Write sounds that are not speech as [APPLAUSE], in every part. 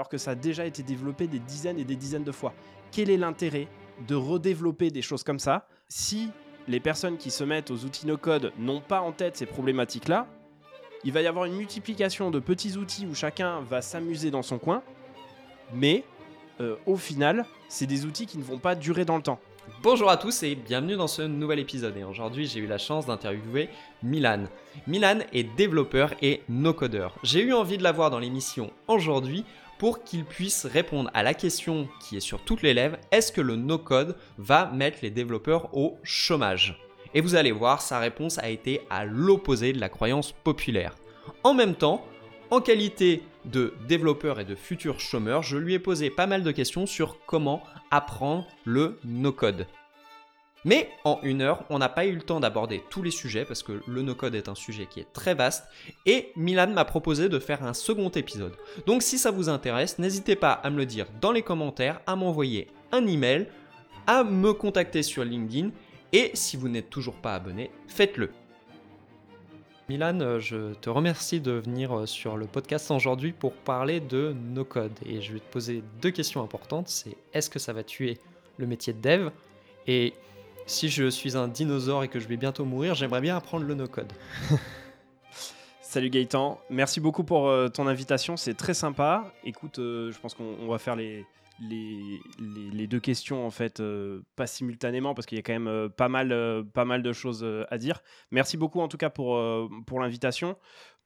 alors que ça a déjà été développé des dizaines et des dizaines de fois. Quel est l'intérêt de redévelopper des choses comme ça si les personnes qui se mettent aux outils no-code n'ont pas en tête ces problématiques-là? Il va y avoir une multiplication de petits outils où chacun va s'amuser dans son coin, mais euh, au final, c'est des outils qui ne vont pas durer dans le temps. Bonjour à tous et bienvenue dans ce nouvel épisode. Et aujourd'hui, j'ai eu la chance d'interviewer Milan. Milan est développeur et no-codeur. J'ai eu envie de l'avoir dans l'émission aujourd'hui pour qu'il puisse répondre à la question qui est sur toutes les lèvres est-ce que le no-code va mettre les développeurs au chômage? Et vous allez voir, sa réponse a été à l'opposé de la croyance populaire. En même temps, en qualité de développeur et de futur chômeur, je lui ai posé pas mal de questions sur comment apprendre le no-code. Mais en une heure, on n'a pas eu le temps d'aborder tous les sujets parce que le no-code est un sujet qui est très vaste et Milan m'a proposé de faire un second épisode. Donc si ça vous intéresse, n'hésitez pas à me le dire dans les commentaires, à m'envoyer un email, à me contacter sur LinkedIn et si vous n'êtes toujours pas abonné, faites-le. Milan, euh, je te remercie de venir euh, sur le podcast aujourd'hui pour parler de no code. Et je vais te poser deux questions importantes. C'est est-ce que ça va tuer le métier de dev? Et si je suis un dinosaure et que je vais bientôt mourir, j'aimerais bien apprendre le no code. [LAUGHS] Salut Gaëtan, merci beaucoup pour euh, ton invitation, c'est très sympa. Écoute, je pense qu'on va faire les, les, deux questions en fait euh, pas simultanément parce qu'il y a quand même euh, pas mal euh, pas mal de choses à dire. Merci beaucoup en tout cas pour pour l'invitation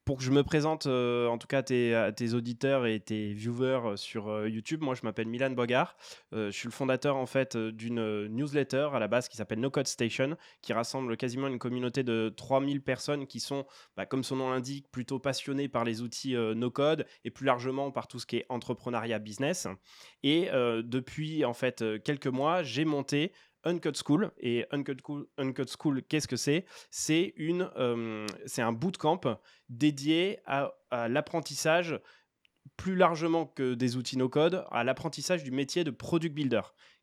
pour que je me présente, euh, en tout cas tes, tes, auditeurs et tes viewers euh, sur euh, YouTube, moi je m'appelle Milan Bogart. je suis le fondateur en fait d'une newsletter à la base qui s'appelle No Code Station, qui rassemble quasiment une communauté de 3000 personnes qui sont, bah, comme son nom l'indique, plutôt passionnées par les outils no code et plus largement par tout ce qui est entrepreneuriat business. Et depuis en fait quelques mois, j'ai monté Uncut School. Et Uncut School, School qu'est-ce que c'est? C'est une, euh, un bootcamp dédié à, l'apprentissage plus largement que des outils no-code, à l'apprentissage du métier de product builder.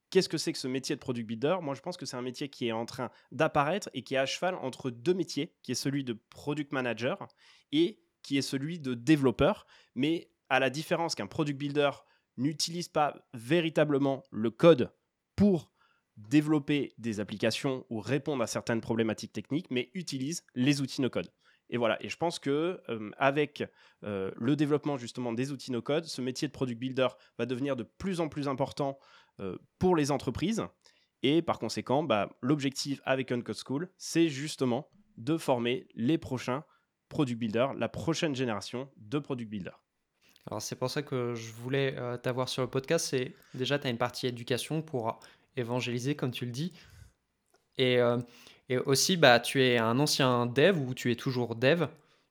Qu'est-ce que c'est que ce métier de product builder? Moi, je pense que c'est un métier qui est en train d'apparaître et qui est à cheval entre deux métiers, qui est celui de product manager et qui est celui de développeur. Mais à la différence qu'un product builder n'utilise pas véritablement le code pour développer des applications ou répondre à certaines problématiques techniques, mais utilise les outils no-code. Et voilà, et je pense que euh, avec euh, le développement justement des outils no-code, ce métier de product builder va devenir de plus en plus important euh, pour les entreprises. Et par conséquent, bah, l'objectif avec Uncode School, c'est justement de former les prochains product builders, la prochaine génération de product builders. Alors c'est pour ça que je voulais t'avoir sur le podcast. C'est déjà tu as une partie éducation pour évangéliser, comme tu le dis. Et, euh, et, aussi, bah, tu es un ancien dev ou tu es toujours dev.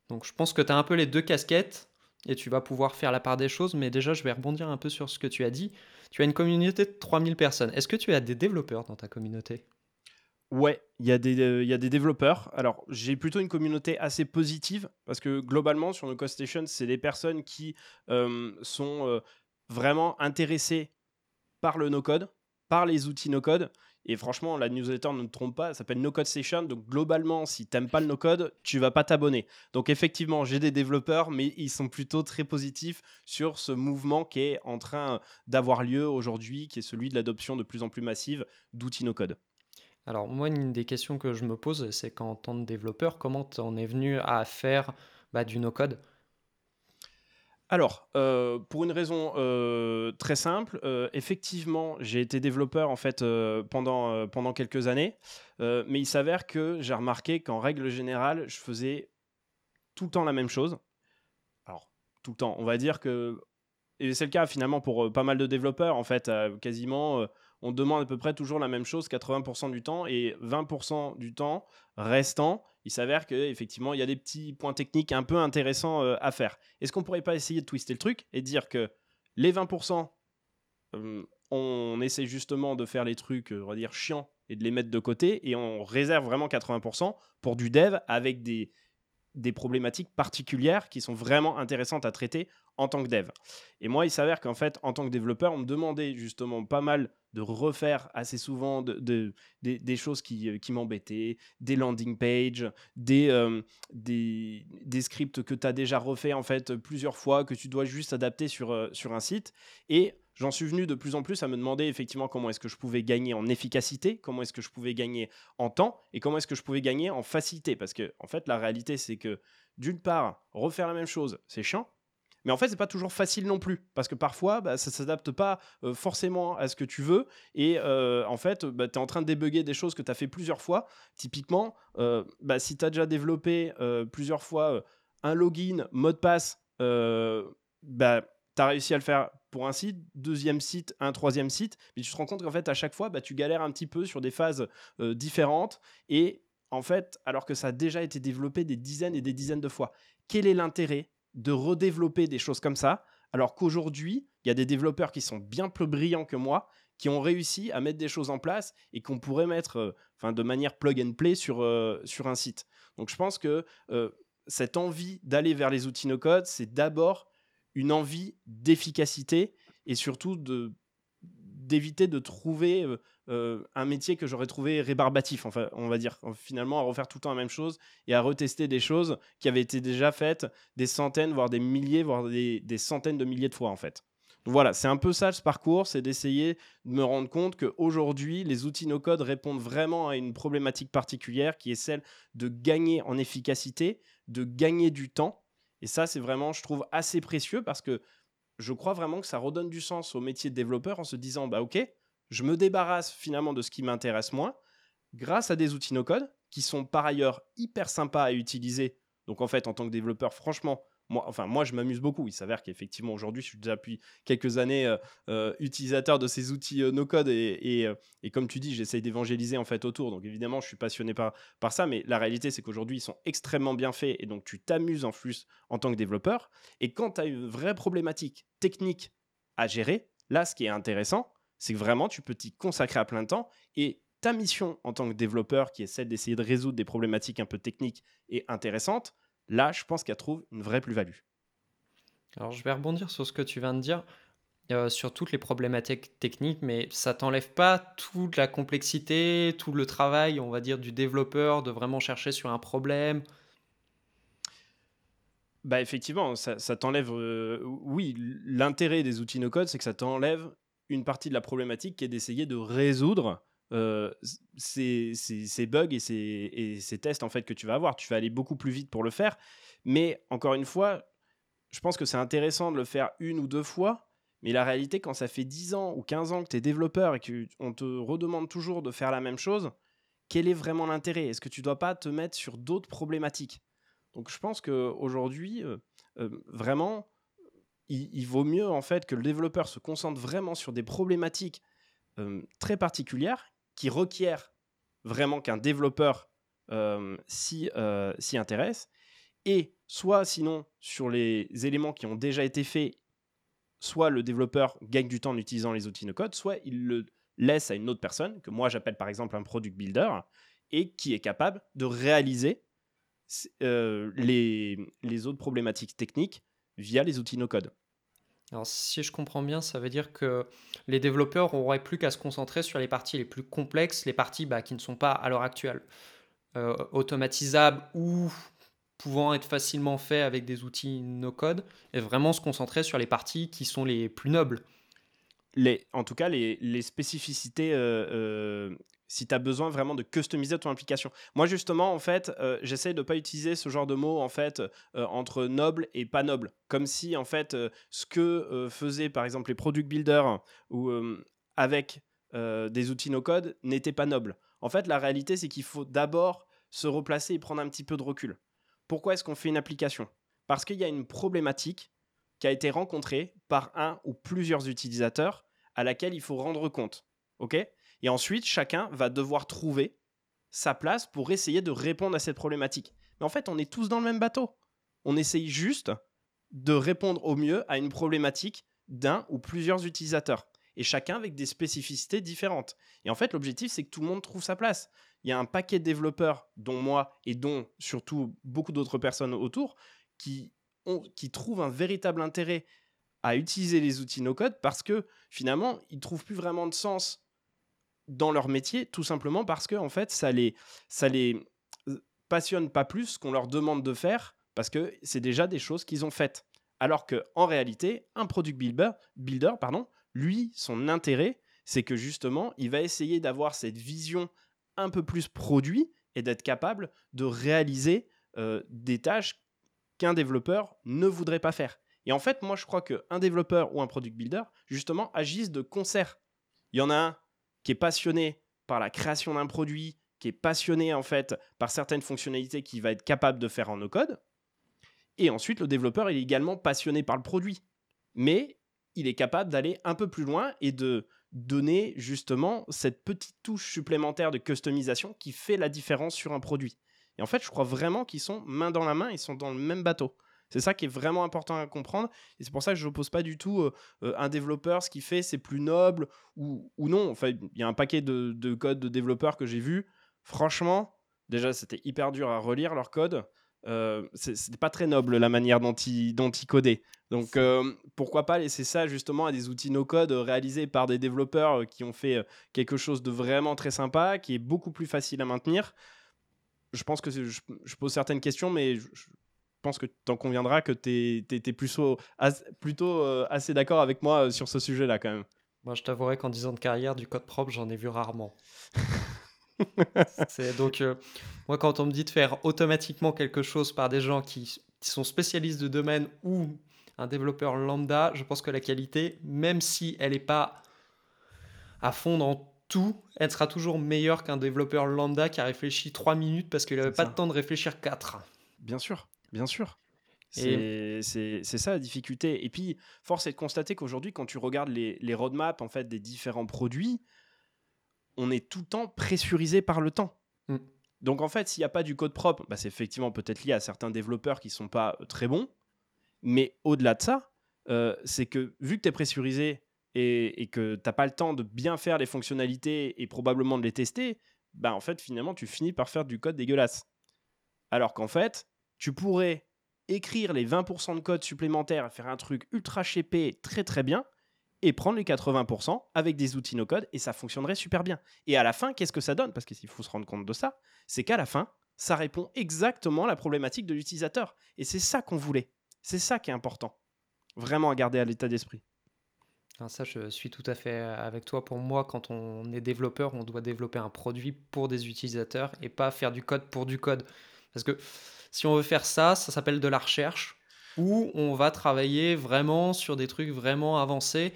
Donc je pense que tu as un peu les deux casquettes et tu vas pouvoir faire la part des choses. Mais déjà, je vais rebondir un peu sur ce que tu as dit. Tu as une communauté de 3000 personnes. Est-ce que tu as des développeurs dans ta communauté? Ouais, il y, a des, euh, y a des développeurs. Alors, j'ai plutôt une communauté assez positive parce que globalement, sur nos Cost Station, c'est des personnes qui euh, sont vraiment intéressées par le no-code, par les outils no-code. Et franchement, la newsletter ne te trompe pas, elle s'appelle No Code Session. Donc globalement, si tu n'aimes pas le no-code, tu vas pas t'abonner. Donc effectivement, j'ai des développeurs, mais ils sont plutôt très positifs sur ce mouvement qui est en train d'avoir lieu aujourd'hui, qui est celui de l'adoption de plus en plus massive d'outils no-code. Alors moi, une des questions que je me pose, c'est qu'en tant que développeur, comment tu en es venu à faire bah, du no-code? Alors, euh, pour une raison euh, très simple, euh, effectivement, j'ai été développeur en fait pendant, pendant quelques années, mais il s'avère que j'ai remarqué qu'en règle générale, je faisais tout le temps la même chose. Alors, tout le temps, on va dire que, et c'est le cas finalement pour pas mal de développeurs, en fait, quasiment, on demande à peu près toujours la même chose 80% du temps, et 20% du temps restant, il s'avère qu'effectivement, il y a des petits points techniques un peu intéressants euh, à faire. Est-ce qu'on pourrait pas essayer de twister le truc et dire que les 20%, euh, on essaie justement de faire les trucs, euh, on va dire, chiants et de les mettre de côté et on réserve vraiment 80% pour du dev avec des, des problématiques particulières qui sont vraiment intéressantes à traiter en tant que dev. Et moi, il s'avère qu'en fait, en tant que développeur, on me demandait justement pas mal de refaire assez souvent de, des, choses qui, qui m'embêtaient, des landing pages, des, des, des, scripts que tu as déjà refait en fait plusieurs fois, que tu dois juste adapter sur, sur un site. Et j'en suis venu de plus en plus à me demander effectivement comment est-ce que je pouvais gagner en efficacité, comment est-ce que je pouvais gagner en temps et comment est-ce que je pouvais gagner en facilité. Parce que en fait, la réalité, c'est que d'une part, refaire la même chose, c'est chiant. Mais en fait, c'est pas toujours facile non plus, parce que parfois, bah, ça s'adapte pas euh, forcément à ce que tu veux, et euh, en fait, bah, tu es en train de débugger des choses que tu as fait plusieurs fois. Typiquement, euh, bah, si tu as déjà développé plusieurs fois un login, mot de passe, bah, tu as réussi à le faire pour un site, deuxième site, un troisième site, mais tu te rends compte qu'en fait, à chaque fois, bah, tu galères un petit peu sur des phases différentes, et en fait, alors que ça a déjà été développé des dizaines et des dizaines de fois. Quel est l'intérêt de redévelopper des choses comme ça, alors qu'aujourd'hui, il y a des développeurs qui sont bien plus brillants que moi, qui ont réussi à mettre des choses en place et qu'on pourrait mettre euh, de manière plug and play sur, euh, sur un site. Donc je pense que euh, cette envie d'aller vers les outils no-code, c'est d'abord une envie d'efficacité et surtout de d'éviter de trouver euh, un métier que j'aurais trouvé rébarbatif, enfin, on va dire, finalement, à refaire tout le temps la même chose et à retester des choses qui avaient été déjà faites des centaines, voire des milliers, voire des, centaines de milliers de fois, en fait. Donc voilà, c'est un peu ça ce parcours, c'est d'essayer de me rendre compte qu'aujourd'hui, les outils no-code répondent vraiment à une problématique particulière qui est celle de gagner en efficacité, de gagner du temps. Et ça, c'est vraiment, je trouve, assez précieux parce que je crois vraiment que ça redonne du sens au métier de développeur en se disant, bah ok, je me débarrasse finalement de ce qui m'intéresse moins grâce à des outils no-code qui sont par ailleurs hyper sympas à utiliser. Donc en fait, en tant que développeur, franchement, moi, enfin, moi je m'amuse beaucoup. Il s'avère qu'effectivement, aujourd'hui, je suis déjà depuis quelques années euh, euh, utilisateur de ces outils euh, no-code et, et, comme tu dis, j'essaye d'évangéliser en fait autour. Donc évidemment, je suis passionné par, par ça, mais la réalité, c'est qu'aujourd'hui, ils sont extrêmement bien faits et donc tu t'amuses en plus en tant que développeur. Et quand tu as une vraie problématique technique à gérer, là, ce qui est intéressant, c'est que vraiment, tu peux t'y consacrer à plein temps et ta mission en tant que développeur, qui est celle d'essayer de résoudre des problématiques un peu techniques et intéressantes, là, je pense qu'elle trouve une vraie plus-value. Alors, je vais rebondir sur ce que tu viens de dire, euh, sur toutes les problématiques techniques, mais ça t'enlève pas toute la complexité, tout le travail, on va dire, du développeur, de vraiment chercher sur un problème. Bah effectivement, ça, t'enlève. Euh, oui, l'intérêt des outils no-code, c'est que ça t'enlève une partie de la problématique qui est d'essayer de résoudre euh, ces, bugs et ces, tests en fait que tu vas avoir. Tu vas aller beaucoup plus vite pour le faire. Mais encore une fois, je pense que c'est intéressant de le faire une ou deux fois. Mais la réalité, quand ça fait 10 ans ou 15 ans que tu es développeur et qu'on te redemande toujours de faire la même chose, quel est vraiment l'intérêt? Est-ce que tu dois pas te mettre sur d'autres problématiques? Donc je pense qu'aujourd'hui, euh, euh, vraiment, il, vaut mieux en fait que le développeur se concentre vraiment sur des problématiques euh, très particulières qui requièrent vraiment qu'un développeur euh, euh, s'y intéresse et soit sinon sur les éléments qui ont déjà été faits, soit le développeur gagne du temps en utilisant les outils no-code, soit il le laisse à une autre personne, que moi j'appelle par exemple un product builder, et qui est capable de réaliser les, les autres problématiques techniques via les outils no-code. Alors si je comprends bien, ça veut dire que les développeurs n'auraient plus qu'à se concentrer sur les parties les plus complexes, les parties bah, qui ne sont pas à l'heure actuelle euh, automatisables ou pouvant être facilement faites avec des outils no-code, et vraiment se concentrer sur les parties qui sont les plus nobles. Les, en tout cas, les, les spécificités euh, euh, si tu as besoin vraiment de customiser ton application. Moi, justement, en fait, euh, j'essaie de ne pas utiliser ce genre de mots, en fait, euh, entre noble et pas noble. Comme si, en fait, euh, ce que faisaient, par exemple, les product builders ou avec des outils no-code n'était pas noble. En fait, la réalité, c'est qu'il faut d'abord se replacer et prendre un petit peu de recul. Pourquoi est-ce qu'on fait une application? Parce qu'il y a une problématique qui a été rencontrée par un ou plusieurs utilisateurs à laquelle il faut rendre compte. OK? Et ensuite, chacun va devoir trouver sa place pour essayer de répondre à cette problématique. Mais en fait, on est tous dans le même bateau. On essaye juste de répondre au mieux à une problématique d'un ou plusieurs utilisateurs. Et chacun avec des spécificités différentes. Et en fait, l'objectif, c'est que tout le monde trouve sa place. Il y a un paquet de développeurs, dont moi et dont surtout beaucoup d'autres personnes autour, qui trouvent un véritable intérêt à utiliser les outils no-code parce que finalement, ils trouvent plus vraiment de sens dans leur métier, tout simplement parce que en fait, ça les, ça les euh, passionne pas plus qu'on leur demande de faire parce que c'est déjà des choses qu'ils ont faites. Alors que en réalité, un product builder, builder pardon, lui, son intérêt, c'est que justement, il va essayer d'avoir cette vision un peu plus produit et d'être capable de réaliser euh, des tâches qu'un développeur ne voudrait pas faire. Et en fait, moi, je crois qu'un développeur ou un product builder, justement, agissent de concert. Il y en a un qui est passionné par la création d'un produit, qui est passionné, en fait, par certaines fonctionnalités qu'il va être capable de faire en no-code. Et ensuite, le développeur est également passionné par le produit. Mais il est capable d'aller un peu plus loin et de donner justement cette petite touche supplémentaire de customisation qui fait la différence sur un produit. Et en fait, je crois vraiment qu'ils sont main dans la main, ils sont dans le même bateau. C'est ça qui est vraiment important à comprendre. Et c'est pour ça que je n'oppose pas du tout euh, euh, un développeur, ce qu'il fait, c'est plus noble ou, ou non. Enfin, il y a un paquet de, de codes de développeurs que j'ai vu. Franchement, déjà, c'était hyper dur à relire leur code. Euh, c'était pas très noble la manière dont ils, dont codaient. Donc euh, pourquoi pas laisser ça justement à des outils no-code réalisés par des développeurs qui ont fait quelque chose de vraiment très sympa, qui est beaucoup plus facile à maintenir? Je pense que je, pose certaines questions, mais pense que tu en conviendras que tu es, plutôt, plutôt euh, assez d'accord avec moi euh, sur ce sujet-là quand même. Moi, je t'avouerai qu'en 10 ans de carrière, du code propre, j'en ai vu rarement. [LAUGHS] donc, euh, moi, quand on me dit de faire automatiquement quelque chose par des gens qui, sont spécialistes de domaine ou un développeur lambda, je pense que la qualité, même si elle n'est pas à fond dans tout, elle sera toujours meilleure qu'un développeur lambda qui a réfléchi 3 minutes parce qu'il n'avait pas de temps de réfléchir 4. Bien sûr. Bien sûr. C'est ça la difficulté. Et puis, force est de constater qu'aujourd'hui, quand tu regardes les, les roadmaps en fait, des différents produits, on est tout le temps pressurisé par le temps. Mm. Donc, en fait, s'il n'y a pas du code propre, bah, c'est effectivement peut-être lié à certains développeurs qui ne sont pas euh, très bons. Mais au-delà de ça, euh, c'est que vu que tu es pressurisé et, et que tu n'as pas le temps de bien faire les fonctionnalités et probablement de les tester, bah, en fait, finalement, tu finis par faire du code dégueulasse. Alors qu'en fait, tu pourrais écrire les 20% de code supplémentaires faire un truc ultra chépé très très bien et prendre les 80% avec des outils no code et ça fonctionnerait super bien. Et à la fin, qu'est-ce que ça donne? Parce qu'il faut se rendre compte de ça, c'est qu'à la fin, ça répond exactement à la problématique de l'utilisateur. Et c'est ça qu'on voulait. C'est ça qui est important. Vraiment à garder à l'état d'esprit. Ah, ça, je suis tout à fait avec toi. Pour moi, quand on est développeur, on doit développer un produit pour des utilisateurs et pas faire du code pour du code. Parce que si on veut faire ça, ça s'appelle de la recherche, où on va travailler vraiment sur des trucs vraiment avancés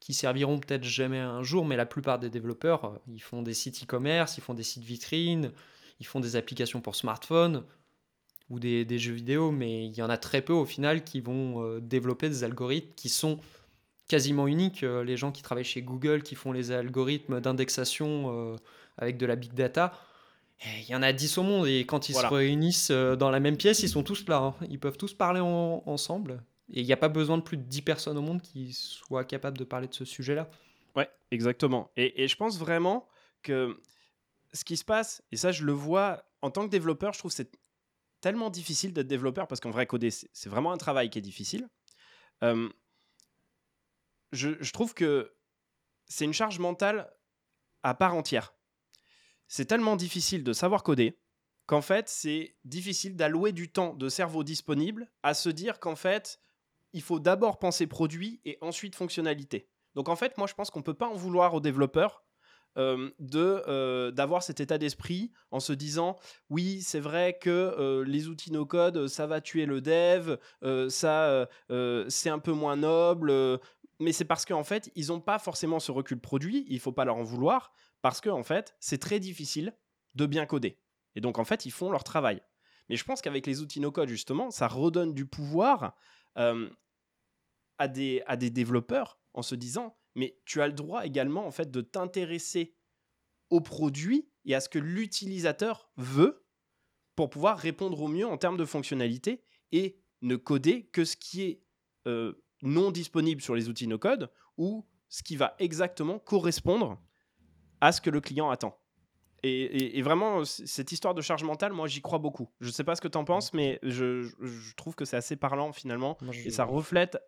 qui serviront peut-être jamais un jour, mais la plupart des développeurs, euh, ils font des sites e-commerce, ils font des sites vitrines, ils font des applications pour smartphone ou des, jeux vidéo, mais il y en a très peu au final qui vont euh, développer des algorithmes qui sont quasiment uniques. Euh, les gens qui travaillent chez Google, qui font les algorithmes d'indexation avec de la big data, il y en a 10 au monde et quand ils se réunissent euh, dans la même pièce, ils sont tous là. Hein. Ils peuvent tous parler ensemble. Et il n'y a pas besoin de plus de 10 personnes au monde qui soient capables de parler de ce sujet-là. Ouais, exactement. Et, et, je pense vraiment que ce qui se passe, et ça je le vois en tant que développeur, je trouve c'est tellement difficile d'être développeur parce qu'en vrai, coder, c'est vraiment un travail qui est difficile. Euh, je, je trouve que c'est une charge mentale à part entière c'est tellement difficile de savoir coder qu'en fait, c'est difficile d'allouer du temps de cerveau disponible à se dire qu'en fait, il faut d'abord penser produit et ensuite fonctionnalité. Donc en fait, moi, je pense qu'on ne peut pas en vouloir aux développeurs euh, de euh, d'avoir cet état d'esprit en se disant oui c'est vrai que euh, les outils no code ça va tuer le dev ça c'est un peu moins noble mais c'est parce qu'en fait ils n'ont pas forcément ce recul produit il faut pas leur en vouloir parce que en fait, c'est très difficile de bien coder. Et donc en fait, ils font leur travail. Mais je pense qu'avec les outils no-code, justement, ça redonne du pouvoir à, des, à des développeurs en se disant, mais tu as le droit également en fait de t'intéresser au produit et à ce que l'utilisateur veut pour pouvoir répondre au mieux en termes de fonctionnalité et ne coder que ce qui est non disponible sur les outils no-code ou ce qui va exactement correspondre à ce que le client attend. Et, vraiment, cette histoire de charge mentale, moi, j'y crois beaucoup. Je sais pas ce que tu en penses, mais je, trouve que c'est assez parlant finalement. Et ça reflète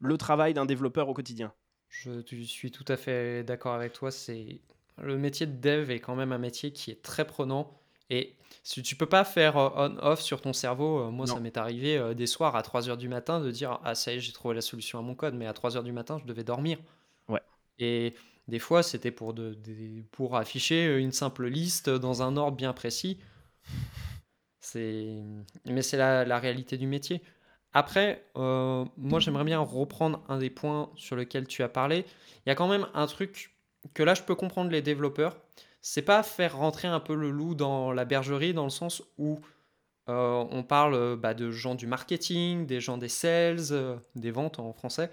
le travail d'un développeur au quotidien. Je suis tout à fait d'accord avec toi. C'est le métier de dev est quand même un métier qui est très prenant. Et si tu peux pas faire euh, on-off sur ton cerveau, euh, moi ça m'est arrivé euh, des soirs à 3h du matin de dire Ah, ça y est, j'ai trouvé la solution à mon code, mais à 3h du matin, je devais dormir. Ouais. Et des fois, c'était pour, afficher une simple liste dans un ordre bien précis. Mais c'est la, la, réalité du métier. Après, moi j'aimerais bien reprendre un des points sur lequel tu as parlé. Il y a quand même un truc que là je peux comprendre les développeurs c'est pas faire rentrer un peu le loup dans la bergerie dans le sens où euh, on parle euh, bah, de gens du marketing, des gens des sales, euh, des ventes en français,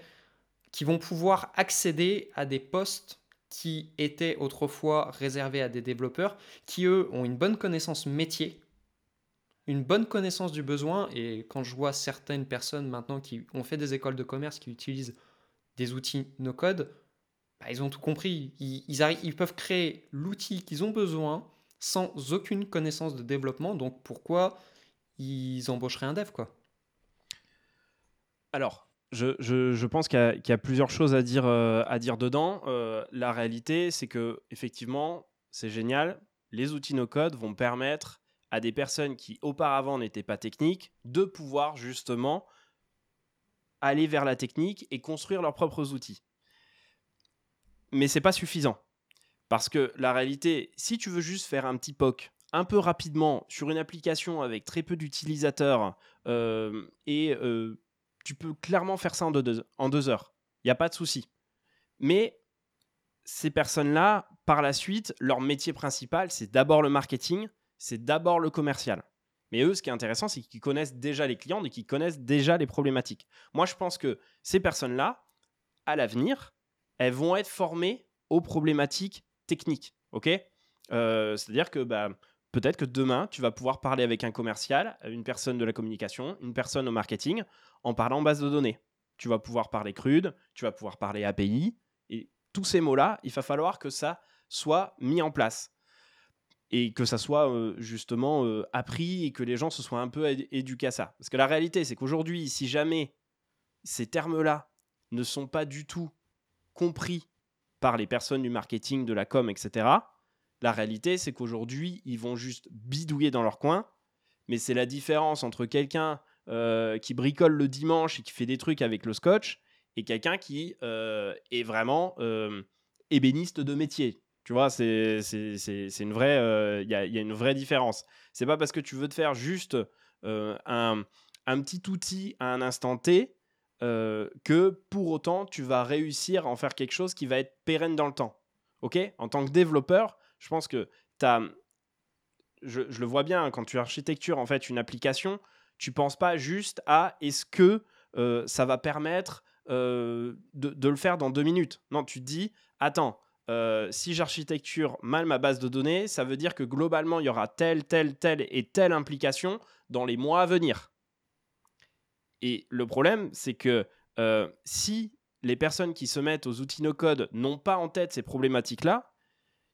qui vont pouvoir accéder à des postes qui étaient autrefois réservés à des développeurs, qui eux ont une bonne connaissance métier, une bonne connaissance du besoin, et quand je vois certaines personnes maintenant qui ont fait des écoles de commerce qui utilisent des outils no-code, bah, ils ont tout compris. Ils, ils peuvent créer l'outil qu'ils ont besoin sans aucune connaissance de développement. Donc pourquoi ils embaucheraient un dev quoi? Alors, je, pense qu'il y, a plusieurs choses à dire, euh, à dire dedans. Euh, la réalité, c'est que effectivement, c'est génial. Les outils no-code vont permettre à des personnes qui auparavant n'étaient pas techniques de pouvoir justement aller vers la technique et construire leurs propres outils mais c'est pas suffisant. Parce que la réalité, si tu veux juste faire un petit POC un peu rapidement sur une application avec très peu d'utilisateurs, euh, et tu peux clairement faire ça en deux, heures. Il n'y a pas de souci. Mais ces personnes-là, par la suite, leur métier principal, c'est d'abord le marketing, c'est d'abord le commercial. Mais eux, ce qui est intéressant, c'est qu'ils connaissent déjà les clients et qu'ils connaissent déjà les problématiques. Moi, je pense que ces personnes-là, à l'avenir, elles vont être formées aux problématiques techniques. Ok? Euh, C'est-à-dire que bah, peut-être que demain, tu vas pouvoir parler avec un commercial, une personne de la communication, une personne au marketing, en parlant base de données. Tu vas pouvoir parler crude, tu vas pouvoir parler API, et tous ces mots-là, il va falloir que ça soit mis en place. Et que ça soit euh, justement euh, appris et que les gens se soient un peu éduqués à ça. Parce que la réalité, c'est qu'aujourd'hui, si jamais ces termes-là ne sont pas du tout compris par les personnes du marketing, de la com, etc. La réalité, c'est qu'aujourd'hui, ils vont juste bidouiller dans leur coin. Mais c'est la différence entre quelqu'un euh, qui bricole le dimanche et qui fait des trucs avec le scotch et quelqu'un qui euh, est vraiment euh, ébéniste de métier. Tu vois, c'est une vraie, il y, a, une vraie différence. C'est pas parce que tu veux te faire juste un, un petit outil à un instant T que pour autant tu vas réussir à en faire quelque chose qui va être pérenne dans le temps. Ok? En tant que développeur, je pense que tu as. Je, le vois bien, hein, quand tu architectures en fait une application, tu penses pas juste à est-ce que euh, ça va permettre euh, de, le faire dans deux minutes. Non, tu te dis, attends, si j'architecture mal ma base de données, ça veut dire que globalement, il y aura telle, telle, telle et telle implication dans les mois à venir. Et le problème, c'est que euh, si les personnes qui se mettent aux outils no-code n'ont pas en tête ces problématiques-là,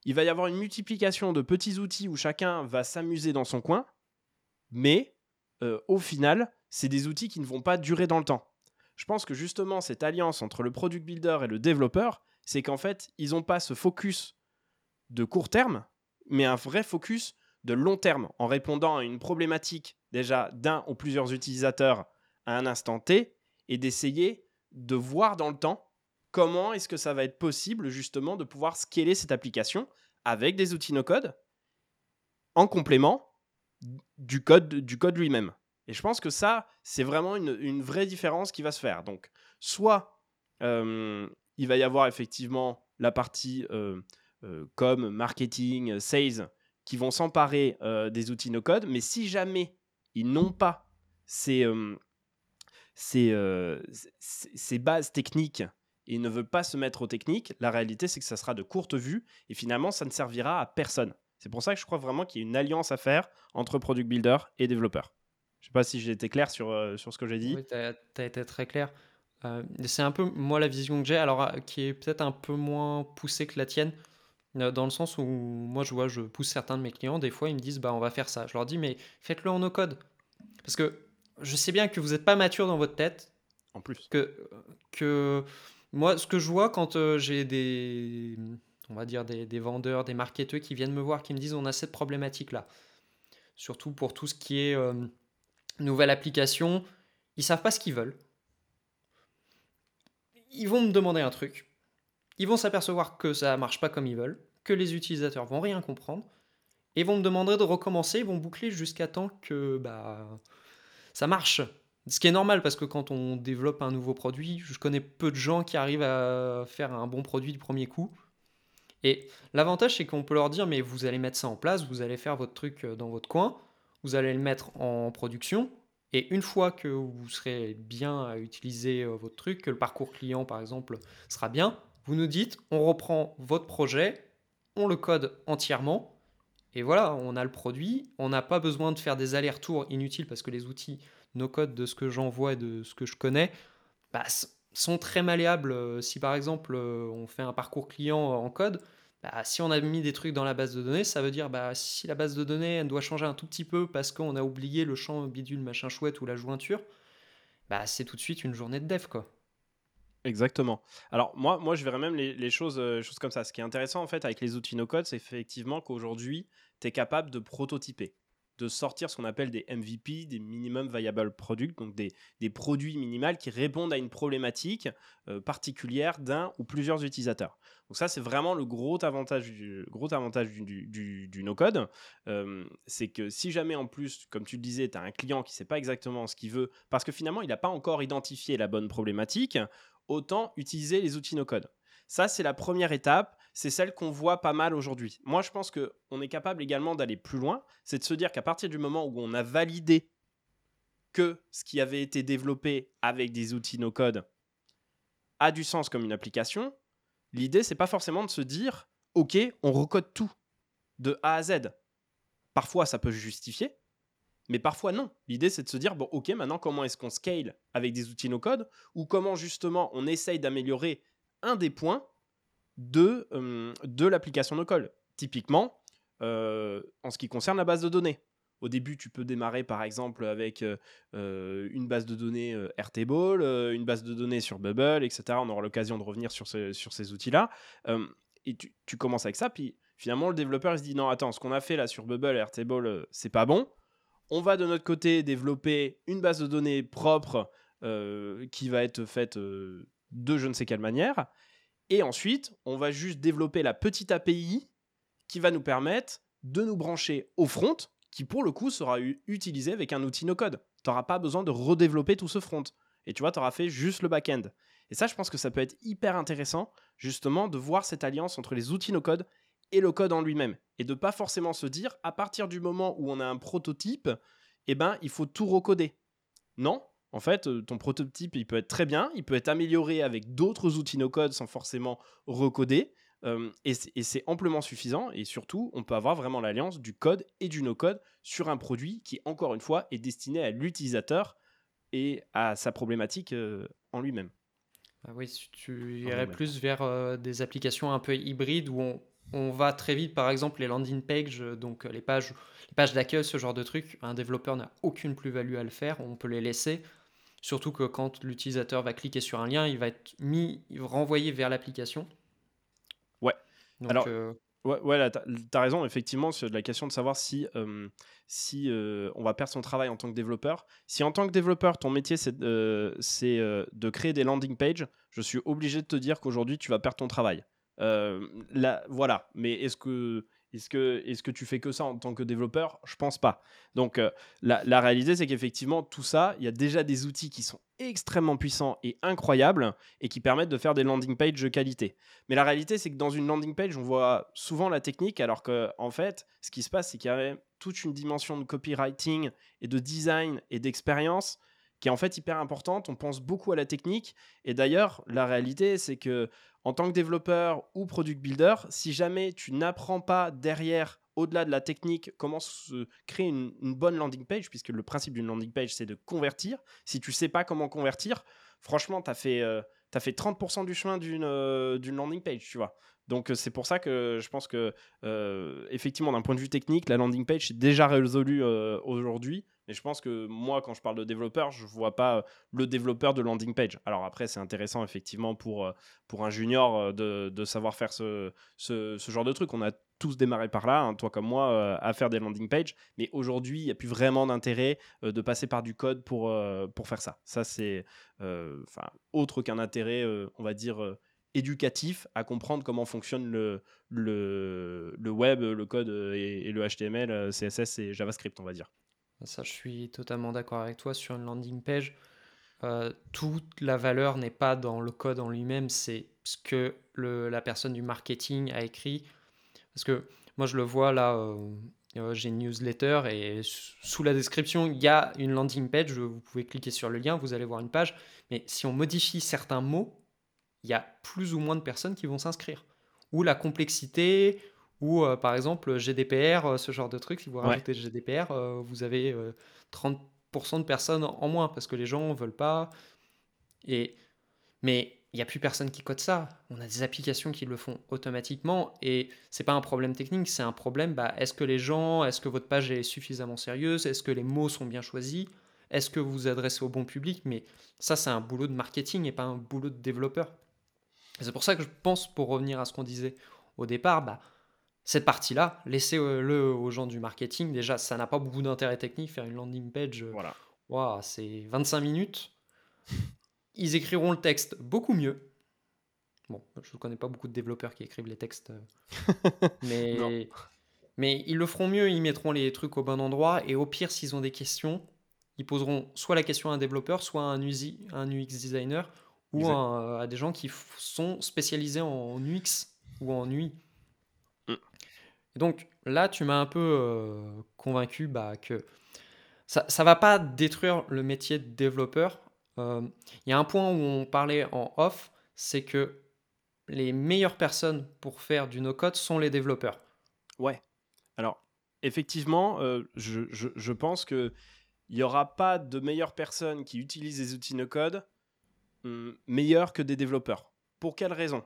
il va y avoir une multiplication de petits outils où chacun va s'amuser dans son coin, mais euh, au final, c'est des outils qui ne vont pas durer dans le temps. Je pense que justement, cette alliance entre le product builder et le développeur, c'est qu'en fait, ils n'ont pas ce focus de court terme, mais un vrai focus de long terme, en répondant à une problématique déjà d'un ou plusieurs utilisateurs à un instant T et d'essayer de voir dans le temps comment est-ce que ça va être possible justement de pouvoir scaler cette application avec des outils no-code en complément du code, lui-même. Et je pense que ça, c'est vraiment une, vraie différence qui va se faire. Donc, soit euh, il va y avoir effectivement la partie euh, euh, com, marketing, sales, qui vont s'emparer des outils no-code, mais si jamais ils n'ont pas ces, ses, bases techniques et ne veut pas se mettre aux techniques, la réalité c'est que ça sera de courte vue et finalement ça ne servira à personne. C'est pour ça que je crois vraiment qu'il y a une alliance à faire entre product builder et développeur. Je sais pas si j'ai été clair sur, sur ce que j'ai dit. Oui, tu as, été très clair. c'est un peu moi la vision que j'ai, alors qui est peut-être un peu moins poussée que la tienne. Dans le sens où moi je vois, je pousse certains de mes clients, des fois ils me disent bah on va faire ça. Je leur dis mais faites-le en no code. Parce que je sais bien que vous n'êtes pas mature dans votre tête. En plus. Que, que moi, ce que je vois quand euh, j'ai des, on va dire des, vendeurs, des marketeurs qui viennent me voir, qui me disent on a cette problématique-là. Surtout pour tout ce qui est euh, nouvelle application, ils savent pas ce qu'ils veulent. Ils vont me demander un truc. Ils vont s'apercevoir que ça marche pas comme ils veulent, que les utilisateurs vont rien comprendre, et vont me demander de recommencer, ils vont boucler jusqu'à temps que bah ça marche. Ce qui est normal parce que quand on développe un nouveau produit, je connais peu de gens qui arrivent à faire un bon produit du premier coup. Et l'avantage, c'est qu'on peut leur dire, mais vous allez mettre ça en place, vous allez faire votre truc euh, dans votre coin, vous allez le mettre en production, et une fois que vous serez bien à utiliser euh, votre truc, que le parcours client, par exemple, sera bien, vous nous dites, on reprend votre projet, on le code entièrement, et voilà, on a le produit, on n'a pas besoin de faire des allers-retours inutiles parce que les outils nos codes de ce que j'en vois et de ce que je connais bah, sont très malléables. Euh, si par exemple euh, on fait un parcours client en code, bah, si on a mis des trucs dans la base de données, ça veut dire bah, si la base de données doit changer un tout petit peu parce qu'on a oublié le champ bidule machin chouette ou la jointure, c'est tout de suite une journée de dev. Exactement. Alors moi, je verrais même les, choses, euh, comme ça. Ce qui est intéressant en fait avec les outils no code, c'est effectivement qu'aujourd'hui, tu es capable de prototyper de sortir ce qu'on appelle des MVP, des Minimum Viable Products, donc des, produits minimales qui répondent à une problématique euh, particulière d'un ou plusieurs utilisateurs. Donc ça, c'est vraiment le gros avantage du, gros avantage du, no-code. Euh, c'est que si jamais en plus, comme tu le disais, tu as un client qui ne sait pas exactement ce qu'il veut, parce que finalement, il n'a pas encore identifié la bonne problématique, autant utiliser les outils no-code. Ça, c'est la première étape c'est celle qu'on voit pas mal aujourd'hui. Moi, je pense qu'on est capable également d'aller plus loin, c'est de se dire qu'à partir du moment où on a validé que ce qui avait été développé avec des outils no-code a du sens comme une application, l'idée, c'est pas forcément de se dire, OK, on recode tout de A à Z. Parfois, ça peut justifier, mais parfois non. L'idée, c'est de se dire, bon, ok, maintenant, comment est-ce qu'on scale avec des outils no-code ou comment justement on essaye d'améliorer un des points de, euh, de l'application no code. Typiquement, euh, en ce qui concerne la base de données. Au début, tu peux démarrer par exemple avec euh, une base de données Airtable, une base de données sur Bubble, etc. On aura l'occasion de revenir sur, sur ces outils-là. et tu, tu, commences avec ça, puis finalement, le développeur il se dit non, attends, ce qu'on a fait là sur Bubble, Airtable, c'est pas bon. On va de notre côté développer une base de données propre qui va être faite de je ne sais quelle manière. Et ensuite, on va juste développer la petite API qui va nous permettre de nous brancher au front, qui pour le coup sera utilisé avec un outil no-code. Tu n'auras pas besoin de redévelopper tout ce front. Et tu vois, tu auras fait juste le back-end. Et ça, je pense que ça peut être hyper intéressant, justement, de voir cette alliance entre les outils no-code et le code en lui-même. Et de pas forcément se dire, à partir du moment où on a un prototype, eh ben, il faut tout recoder. Non, en fait, euh, ton prototype, il peut être très bien, il peut être amélioré avec d'autres outils no-code sans forcément recoder. Euh, et c'est amplement suffisant. Et surtout, on peut avoir vraiment l'alliance du code et du no-code sur un produit qui, encore une fois, est destiné à l'utilisateur et à sa problématique euh, en lui-même. Ah oui, tu irais plus vers des applications un peu hybrides où on, va très vite, par exemple, les landing pages, donc les pages, les pages d'accueil, ce genre de truc. Un développeur n'a aucune plus-value à le faire, on peut les laisser. Surtout que quand l'utilisateur va cliquer sur un lien, il va être mis, renvoyé vers l'application. Ouais. Alors, euh, ouais, ouais tu as, raison, effectivement, sur la question de savoir si, euh, si euh, on va perdre son travail en tant que développeur. Si en tant que développeur, ton métier, c'est de créer des landing pages, je suis obligé de te dire qu'aujourd'hui, tu vas perdre ton travail. là, voilà. Mais est-ce que est-ce que, est que tu fais que ça en tant que développeur? Je pense pas. Donc euh, la, réalité, c'est qu'effectivement, tout ça, il y a déjà des outils qui sont extrêmement puissants et incroyables et qui permettent de faire des landing pages de qualité. Mais la réalité, c'est que dans une landing page, on voit souvent la technique, alors qu'en en fait, ce qui se passe, c'est qu'il y a toute une dimension de copywriting et de design et d'expérience qui est en fait hyper importante. On pense beaucoup à la technique. Et d'ailleurs, la réalité, c'est que en tant que développeur ou product builder, si jamais tu n'apprends pas derrière, au-delà de la technique, comment se créer une, bonne landing page, puisque le principe d'une landing page, c'est de convertir. Si tu sais pas comment convertir, franchement, tu as fait... Euh, fait 30% du chemin d'une d'une landing page, tu vois. Donc c'est pour ça que je pense que effectivement d'un point de vue technique, la landing page est déjà résolue aujourd'hui. Mais je pense que moi, quand je parle de développeur, je vois pas le développeur de landing page. Alors après, c'est intéressant effectivement pour, pour un junior de, de savoir faire ce, ce, genre de truc. On a tous démarré par là, hein, toi comme moi, à faire des landing pages. Mais aujourd'hui, il n'y a plus vraiment d'intérêt de passer par du code pour, pour faire ça. Ça, c'est enfin autre qu'un intérêt, on va dire éducatif à comprendre comment fonctionne le, le, le web, le code et, le HTML, CSS et JavaScript, on va dire. Ça, je suis totalement d'accord avec toi sur une landing page. Euh, toute la valeur n'est pas dans le code en lui-même, c'est ce que la personne du marketing a écrit. Parce que moi, je le vois là, euh, euh, j'ai une newsletter et sous la description, il y a une landing page. Vous pouvez cliquer sur le lien, vous allez voir une page. Mais si on modifie certains mots, il y a plus ou moins de personnes qui vont s'inscrire. Ou la complexité, ou euh, par exemple GDPR, euh, ce genre de truc, si vous rajoutez GDPR, euh, vous avez 30% de personnes en moins parce que les gens ne veulent pas. Et... Mais il n'y a plus personne qui code ça. On a des applications qui le font automatiquement et c'est pas un problème technique, c'est un problème. Bah, est-ce que les gens, est-ce que votre page est suffisamment sérieuse, est-ce que les mots sont bien choisis, est-ce que vous vous adressez au bon public? Mais ça, c'est un boulot de marketing et pas un boulot de développeur. C'est pour ça que je pense, pour revenir à ce qu'on disait au départ, bah, cette partie-là, laissez-le aux gens du marketing. Déjà, ça n'a pas beaucoup d'intérêt technique, faire une landing page. Euh, voilà. c'est 25 minutes. [LAUGHS] Ils écriront le texte beaucoup mieux. Bon, je ne connais pas beaucoup de développeurs qui écrivent les textes. Euh, [LAUGHS] mais, mais ils le feront mieux, ils mettront les trucs au bon endroit. Et au pire, s'ils ont des questions, ils poseront soit la question à un développeur, soit à un UX designer ou à, des gens qui sont spécialisés en UX ou en UI. Mm. donc là, tu m'as un peu euh, convaincu bah, que ça ne va pas détruire le métier de développeur. Euh, il y a un point où on parlait en off, c'est que les meilleures personnes pour faire du no-code sont les développeurs. Ouais. Alors, effectivement, euh, je, je, je, pense qu'il n'y aura pas de meilleures personnes qui utilisent les outils no-code Hum, meilleur que des développeurs. Pour quelle raison?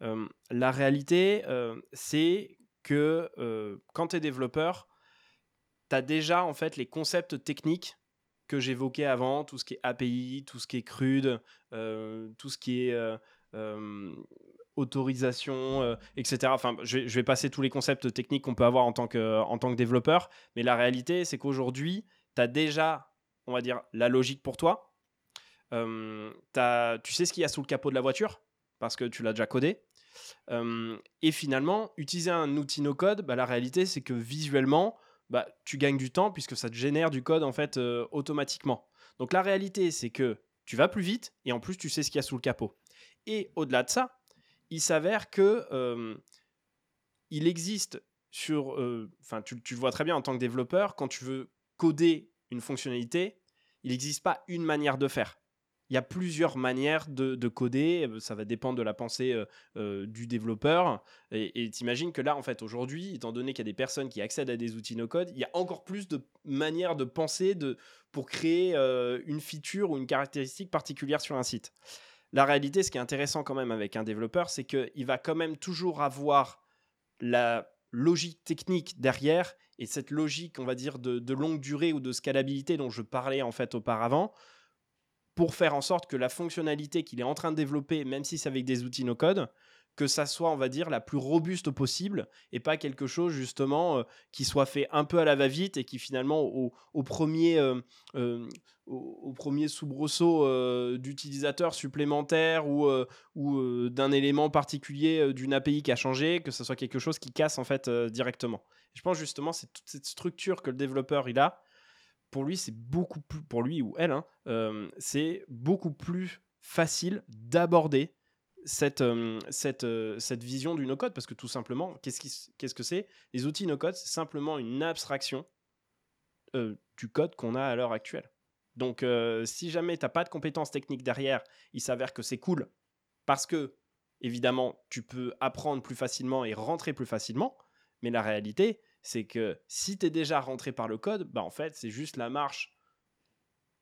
Hum, La réalité, euh, c'est que euh, quand tu es développeur, tu as déjà en fait les concepts techniques que j'évoquais avant, tout ce qui est API, tout ce qui est crude, euh, tout ce qui est hum, autorisation, etc. Enfin, je vais, je vais, passer tous les concepts techniques qu'on peut avoir en tant que, en tant que développeur, mais la réalité, c'est qu'aujourd'hui, tu as déjà, on va dire, la logique pour toi, tu sais ce qu'il y a sous le capot de la voiture? Parce que tu l'as déjà codé. et finalement, utiliser un outil no code, bah, la réalité c'est que visuellement, bah, tu gagnes du temps puisque ça te génère du code en fait automatiquement. Donc la réalité c'est que tu vas plus vite et en plus tu sais ce qu'il y a sous le capot. Et au-delà de ça, il s'avère que il existe sur, enfin tu, le vois très bien en tant que développeur, quand tu veux coder une fonctionnalité, il n'existe pas une manière de faire il y a plusieurs manières de, coder. Euh, ça va dépendre de la pensée euh, euh, du développeur. Et t'imagines que là, en fait, aujourd'hui, étant donné qu'il y a des personnes qui accèdent à des outils no-code, il y a encore plus de manières de penser de, pour créer une feature ou une caractéristique particulière sur un site. La réalité, ce qui est intéressant quand même avec un développeur, c'est qu'il va quand même toujours avoir la logique technique derrière et cette logique, on va dire, de, de longue durée ou de scalabilité dont je parlais en fait auparavant pour faire en sorte que la fonctionnalité qu'il est en train de développer, même si c'est avec des outils no-code, que ça soit, on va dire, la plus robuste possible et pas quelque chose justement euh, qui soit fait un peu à la va-vite et qui finalement au, premier, euh, euh, au, premier soubresaut d'utilisateur supplémentaire ou, ou d'un élément particulier d'une API qui a changé, que ce soit quelque chose qui casse en fait directement. je pense justement c'est toute cette structure que le développeur il a pour lui, c'est beaucoup plus, pour lui ou elle, hein, c'est beaucoup plus facile d'aborder cette, cette, cette vision du no-code parce que tout simplement, qu'est-ce, qu'est-ce que c'est? Les outils no-code, c'est simplement une abstraction du code qu'on a à l'heure actuelle. Donc, si jamais tu n'as pas de compétences techniques derrière, il s'avère que c'est cool parce que, évidemment, tu peux apprendre plus facilement et rentrer plus facilement. Mais la réalité, c'est que si tu es déjà rentré par le code, bah en fait, c'est juste la marche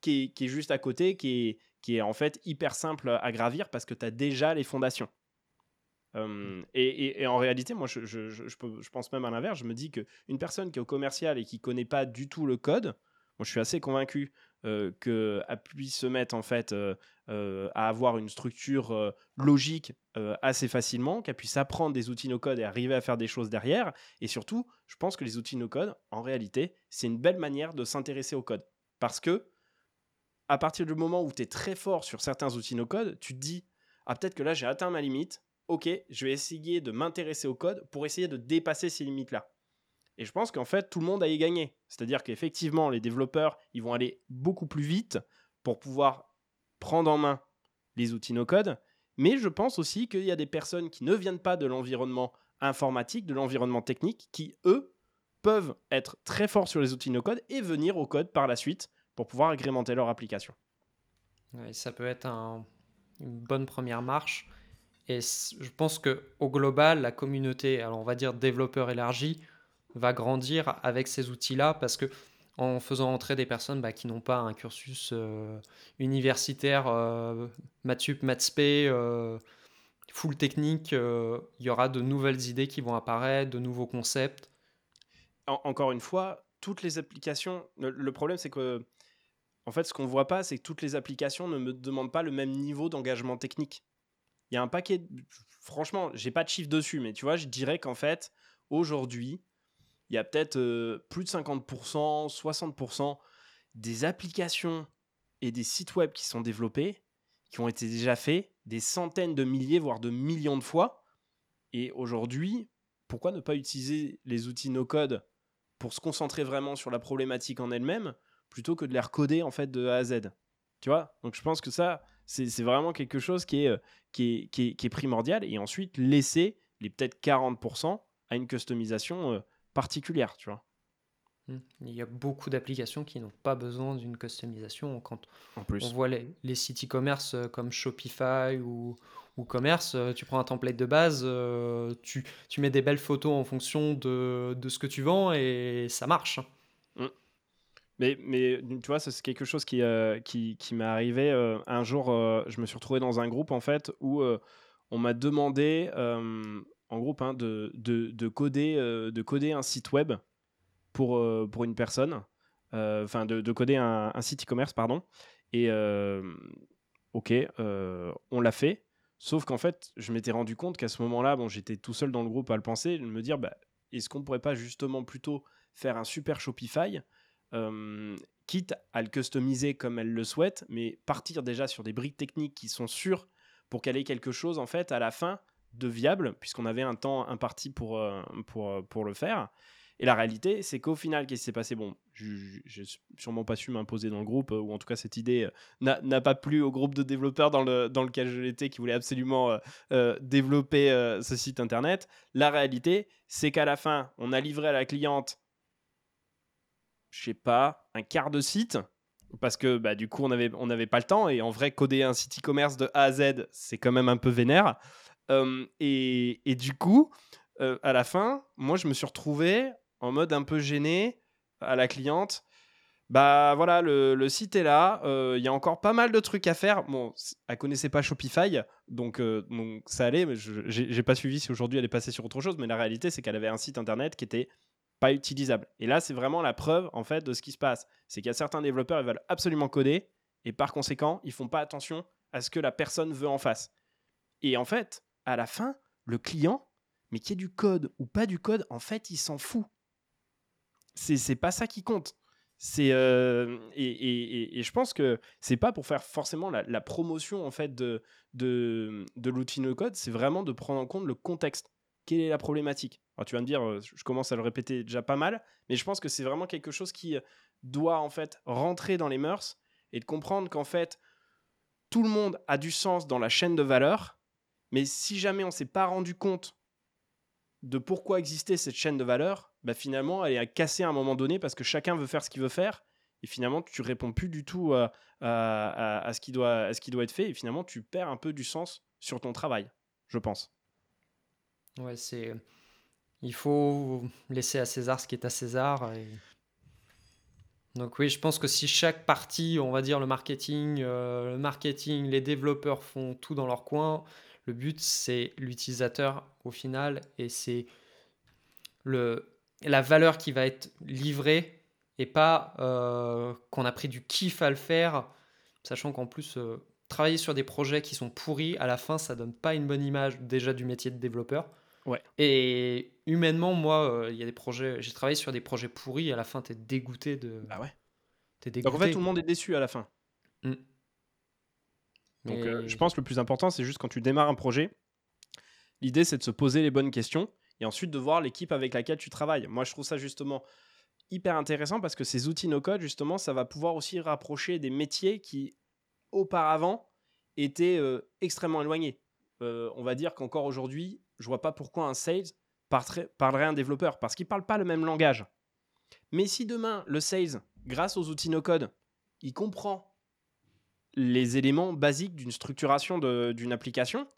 qui est, juste à côté, qui est, qui est en fait hyper simple à gravir parce que tu as déjà les fondations. Hum, et, en réalité, moi, je, je, je, pense même à l'inverse. Je me dis qu'une personne qui est au commercial et qui connaît pas du tout le code, je suis assez convaincu euh, qu'elle puisse se mettre en fait à avoir une structure logique assez facilement, qu'elle puisse apprendre des outils no-code et arriver à faire des choses derrière. Et surtout, je pense que les outils no-code, en réalité, c'est une belle manière de s'intéresser au code. Parce que à partir du moment où tu es très fort sur certains outils no-code, tu te dis ah peut-être que là j'ai atteint ma limite, ok, je vais essayer de m'intéresser au code pour essayer de dépasser ces limites-là. Et je pense qu'en fait, tout le monde a y gagné. C'est-à-dire qu'effectivement, les développeurs, ils vont aller beaucoup plus vite pour pouvoir prendre en main les outils no-code. Mais je pense aussi qu'il y a des personnes qui ne viennent pas de l'environnement informatique, de l'environnement technique, qui, eux, peuvent être très forts sur les outils no-code et venir au code par la suite pour pouvoir agrémenter leur application. ça peut être une bonne première marche. Et je pense que au global, la communauté, alors on va dire développeur élargi, va grandir avec ces outils-là parce que en faisant entrer des personnes bah, qui n'ont pas un cursus euh, universitaire, euh, Matspé, euh, full technique, il y aura de nouvelles idées qui vont apparaître, de nouveaux concepts. encore une fois, toutes les applications, le, problème c'est que, en fait, ce qu'on voit pas, c'est que toutes les applications ne me demandent pas le même niveau d'engagement technique il y a un paquet. Franchement, j'ai pas de chiffre dessus, mais tu vois, je dirais qu'en fait, aujourd'hui, il y a peut-être euh, plus de 50%, 60% des applications et des sites web qui sont développés, qui ont été déjà faits des centaines de milliers, voire de millions de fois. Et aujourd'hui, pourquoi ne pas utiliser les outils no-code pour se concentrer vraiment sur la problématique en elle-même, plutôt que de les recoder en fait de A à Z? Tu vois? Donc je pense que ça, c'est vraiment quelque chose qui est, euh, qui, est, qui, est, primordial. Et ensuite, laisser les peut-être 40% à une customisation euh, particulière, tu vois. Mmh. Il y a beaucoup d'applications qui n'ont pas besoin d'une customisation. Quand en plus. on voit les, les sites e-commerce euh, comme Shopify ou, ou Commerce, tu prends un template de base, tu, tu, mets des belles photos en fonction de, de, ce que tu vends et ça marche. Mmh. Mais, mais tu vois, c'est quelque chose qui, euh, qui, qui m'est arrivé euh, un jour. Euh, je me suis retrouvé dans un groupe en fait où on m'a demandé en groupe hein, de, de, de, coder, de coder un site web pour, pour une personne. Enfin, de, de, coder un, site e-commerce, pardon. Et ok, on l'a fait. Sauf qu'en fait, je m'étais rendu compte qu'à ce moment-là, bon, j'étais tout seul dans le groupe à le penser, de me dire, bah, est-ce qu'on pourrait pas justement plutôt faire un super Shopify quitte à le customiser comme elle le souhaite, mais partir déjà sur des briques techniques qui sont sûres pour qu'elle ait quelque chose en fait à la fin de viable, puisqu'on avait un temps imparti pour, pour, pour le faire. Et la réalité, c'est qu'au final, qu'est-ce qui s'est passé? Bon, j'ai sûrement pas su m'imposer dans le groupe, ou en tout cas, cette idée n'a pas plu au groupe de développeurs dans, le, dans lequel je l'étais, qui voulait absolument développer ce site internet. La réalité, c'est qu'à la fin, on a livré à la cliente je sais pas, un quart de site parce que bah, du coup on n'avait on pas le temps et en vrai coder un site e-commerce de A à Z c'est quand même un peu vénère et, du coup à la fin moi je me suis retrouvé en mode un peu gêné à la cliente bah voilà le, site est là il y a encore pas mal de trucs à faire bon elle connaissait pas Shopify donc, donc ça allait mais j'ai pas suivi si aujourd'hui elle est passée sur autre chose mais la réalité c'est qu'elle avait un site internet qui était pas utilisable. Et là, c'est vraiment la preuve en fait de ce qui se passe. C'est qu'il y a certains développeurs, ils veulent absolument coder et par conséquent, ils font pas attention à ce que la personne veut en face. Et en fait, à la fin, le client, mais qui ait du code ou pas du code, en fait, il s'en fout. C'est pas ça qui compte. C'est euh, et, je pense que c'est pas pour faire forcément la, promotion en fait de, de, de l'outil no code, c'est vraiment de prendre en compte le contexte. Quelle est la problématique? Alors tu vas me dire, euh, je commence à le répéter déjà pas mal, mais je pense que c'est vraiment quelque chose qui euh, doit en fait rentrer dans les mœurs et de comprendre qu'en fait tout le monde a du sens dans la chaîne de valeur, mais si jamais on s'est pas rendu compte de pourquoi existait cette chaîne de valeur, bah finalement elle est à casser à un moment donné parce que chacun veut faire ce qu'il veut faire et finalement tu réponds plus du tout à, à, ce qui doit, à ce qui doit être fait et finalement tu perds un peu du sens sur ton travail, je pense. Ouais, c'est. Il faut laisser à César ce qui est à César. Donc oui, je pense que si chaque partie, on va dire le marketing, euh, le marketing, les développeurs font tout dans leur coin, le but c'est l'utilisateur au final et c'est le, la valeur qui va être livrée et pas euh, qu'on a pris du kiff à le faire, sachant qu'en plus euh, travailler sur des projets qui sont pourris, à la fin ça donne pas une bonne image déjà du métier de développeur. Ouais. Et humainement, moi, euh, il y a des projets, j'ai travaillé sur des projets pourris, et à la fin, tu es dégoûté de. Bah ouais. T'es Donc en fait, tout le monde est déçu à la fin. Mm. Donc euh, je pense que le plus important, c'est juste quand tu démarres un projet, l'idée c'est de se poser les bonnes questions et ensuite de voir l'équipe avec laquelle tu travailles. Moi, je trouve ça justement hyper intéressant parce que ces outils no-code, justement, ça va pouvoir aussi rapprocher des métiers qui auparavant étaient euh, extrêmement éloignés. Euh, on va dire qu'encore aujourd'hui, je vois pas pourquoi un sales parlerait, à un développeur parce qu'ils parlent pas le même langage. Mais si demain, le sales, grâce aux outils no-code, il comprend les éléments basiques d'une structuration d'une application,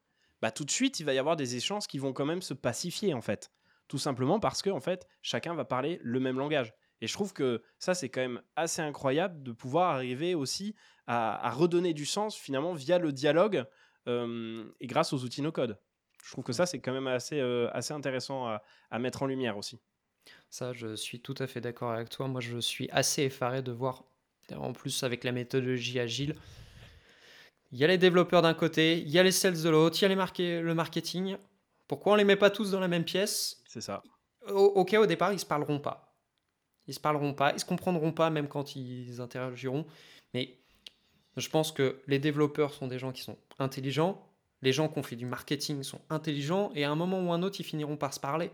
bah tout de suite, il va y avoir des échanges qui vont quand même se pacifier, en fait. Tout simplement parce que, en fait, chacun va parler le même langage. Et je trouve que ça, c'est quand même assez incroyable de pouvoir arriver aussi à, redonner du sens, finalement, via le dialogue euh, et grâce aux outils no-code. Je trouve que ça, c'est quand même assez, euh, assez intéressant à mettre en lumière aussi. Ça, je suis tout à fait d'accord avec toi. Moi, je suis assez effaré de voir, en plus avec la méthodologie agile, il y a les développeurs d'un côté, il y a les sales de l'autre, il y a les marqué- le marketing. Pourquoi on les met pas tous dans la même pièce? C'est ça. Au- Ok, au départ, ils se parleront pas. Ils se parleront pas, ils se comprendront pas, même quand ils interagiront. Mais je pense que les développeurs sont des gens qui sont intelligents. Les gens qui ont fait du marketing sont intelligents. Et à un moment ou un autre, ils finiront par se parler.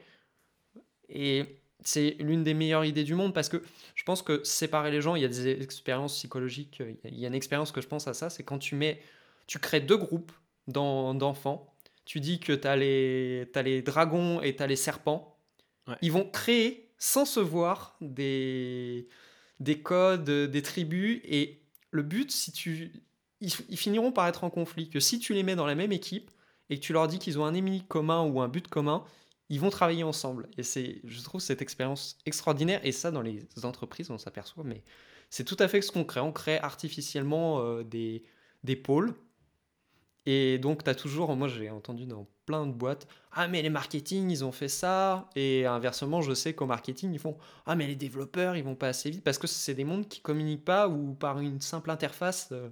Et c'est l'une des meilleures idées du monde parce que je pense que séparer les gens, il y a des expériences psychologiques. euh, Il y a une expérience que je pense à ça, c'est quand tu mets, tu crées deux groupes d'en- d'enfants. Tu dis que tu as les, dragons et tu as les serpents. Ouais. Ils vont créer sans se voir des, des codes, des tribus. Et le but, si tu, ils, ils finiront par être en conflit. Que si tu les mets dans la même équipe et que tu leur dis qu'ils ont un ennemi commun ou un but commun, ils vont travailler ensemble. Et c'est, je trouve cette expérience extraordinaire. Et ça, dans les entreprises, on s'aperçoit, mais c'est tout à fait ce qu'on crée. On crée artificiellement euh, des, des pôles. Et donc, tu as toujours, moi j'ai entendu dans plein de boîtes, ah mais les marketing, ils ont fait ça. Et inversement, je sais qu'au marketing, ils font, ah mais les développeurs, ils vont pas assez vite. Parce que c'est des mondes qui communiquent pas ou par une simple interface. euh,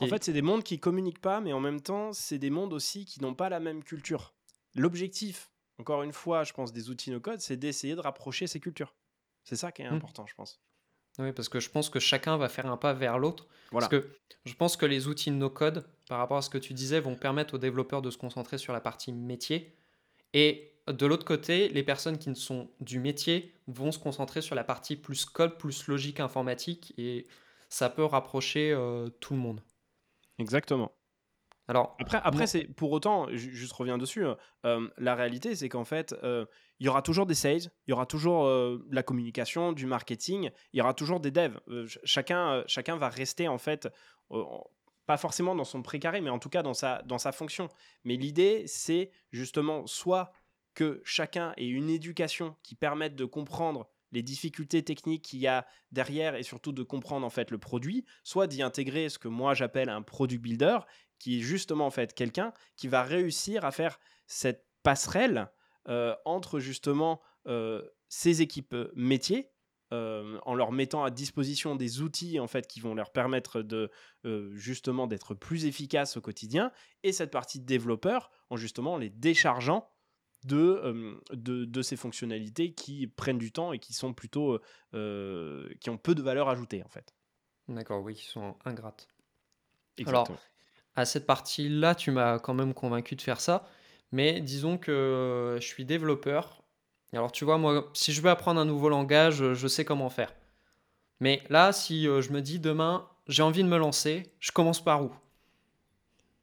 En est- fait, c'est des mondes qui communiquent pas, mais en même temps, c'est des mondes aussi qui n'ont pas la même culture. L'objectif, encore une fois, je pense, des outils no-code, c'est d'essayer de rapprocher ces cultures. C'est ça qui est Mm. important, je pense. Oui, parce que je pense que chacun va faire un pas vers l'autre. Voilà. Parce que je pense que les outils no-code, par rapport à ce que tu disais, vont permettre aux développeurs de se concentrer sur la partie métier. Et de l'autre côté, les personnes qui ne sont du métier vont se concentrer sur la partie plus code, plus logique informatique. Et ça peut rapprocher euh, tout le monde. Exactement. Alors, Après, après c'est pour autant, juste reviens dessus. euh, la réalité, c'est qu'en fait, euh, il y aura toujours des sales, il y aura toujours euh, de la communication, du marketing, il y aura toujours des devs. Euh, ch- chacun, euh, chacun va rester en fait, euh, pas forcément dans son précaré, mais en tout cas dans sa, dans sa fonction. Mais l'idée, c'est justement soit que chacun ait une éducation qui permette de comprendre les difficultés techniques qu'il y a derrière et surtout de comprendre en fait le produit, soit d'y intégrer ce que moi j'appelle un product builder, qui est justement en fait quelqu'un qui va réussir à faire cette passerelle euh, entre justement euh, ces équipes euh, métiers euh, en leur mettant à disposition des outils en fait qui vont leur permettre de euh, justement d'être plus efficaces au quotidien et cette partie développeur en justement les déchargeant de, euh, de, de ces fonctionnalités qui prennent du temps et qui sont plutôt euh, qui ont peu de valeur ajoutée en fait. d'accord, oui, ils sont ingrates. Exactement. À cette partie-là, tu m'as quand même convaincu de faire ça. Mais disons que euh, je suis développeur. Alors, tu vois, moi, si je veux apprendre un nouveau langage, euh, je sais comment faire. Mais là, si euh, je me dis demain, j'ai envie de me lancer, je commence par où?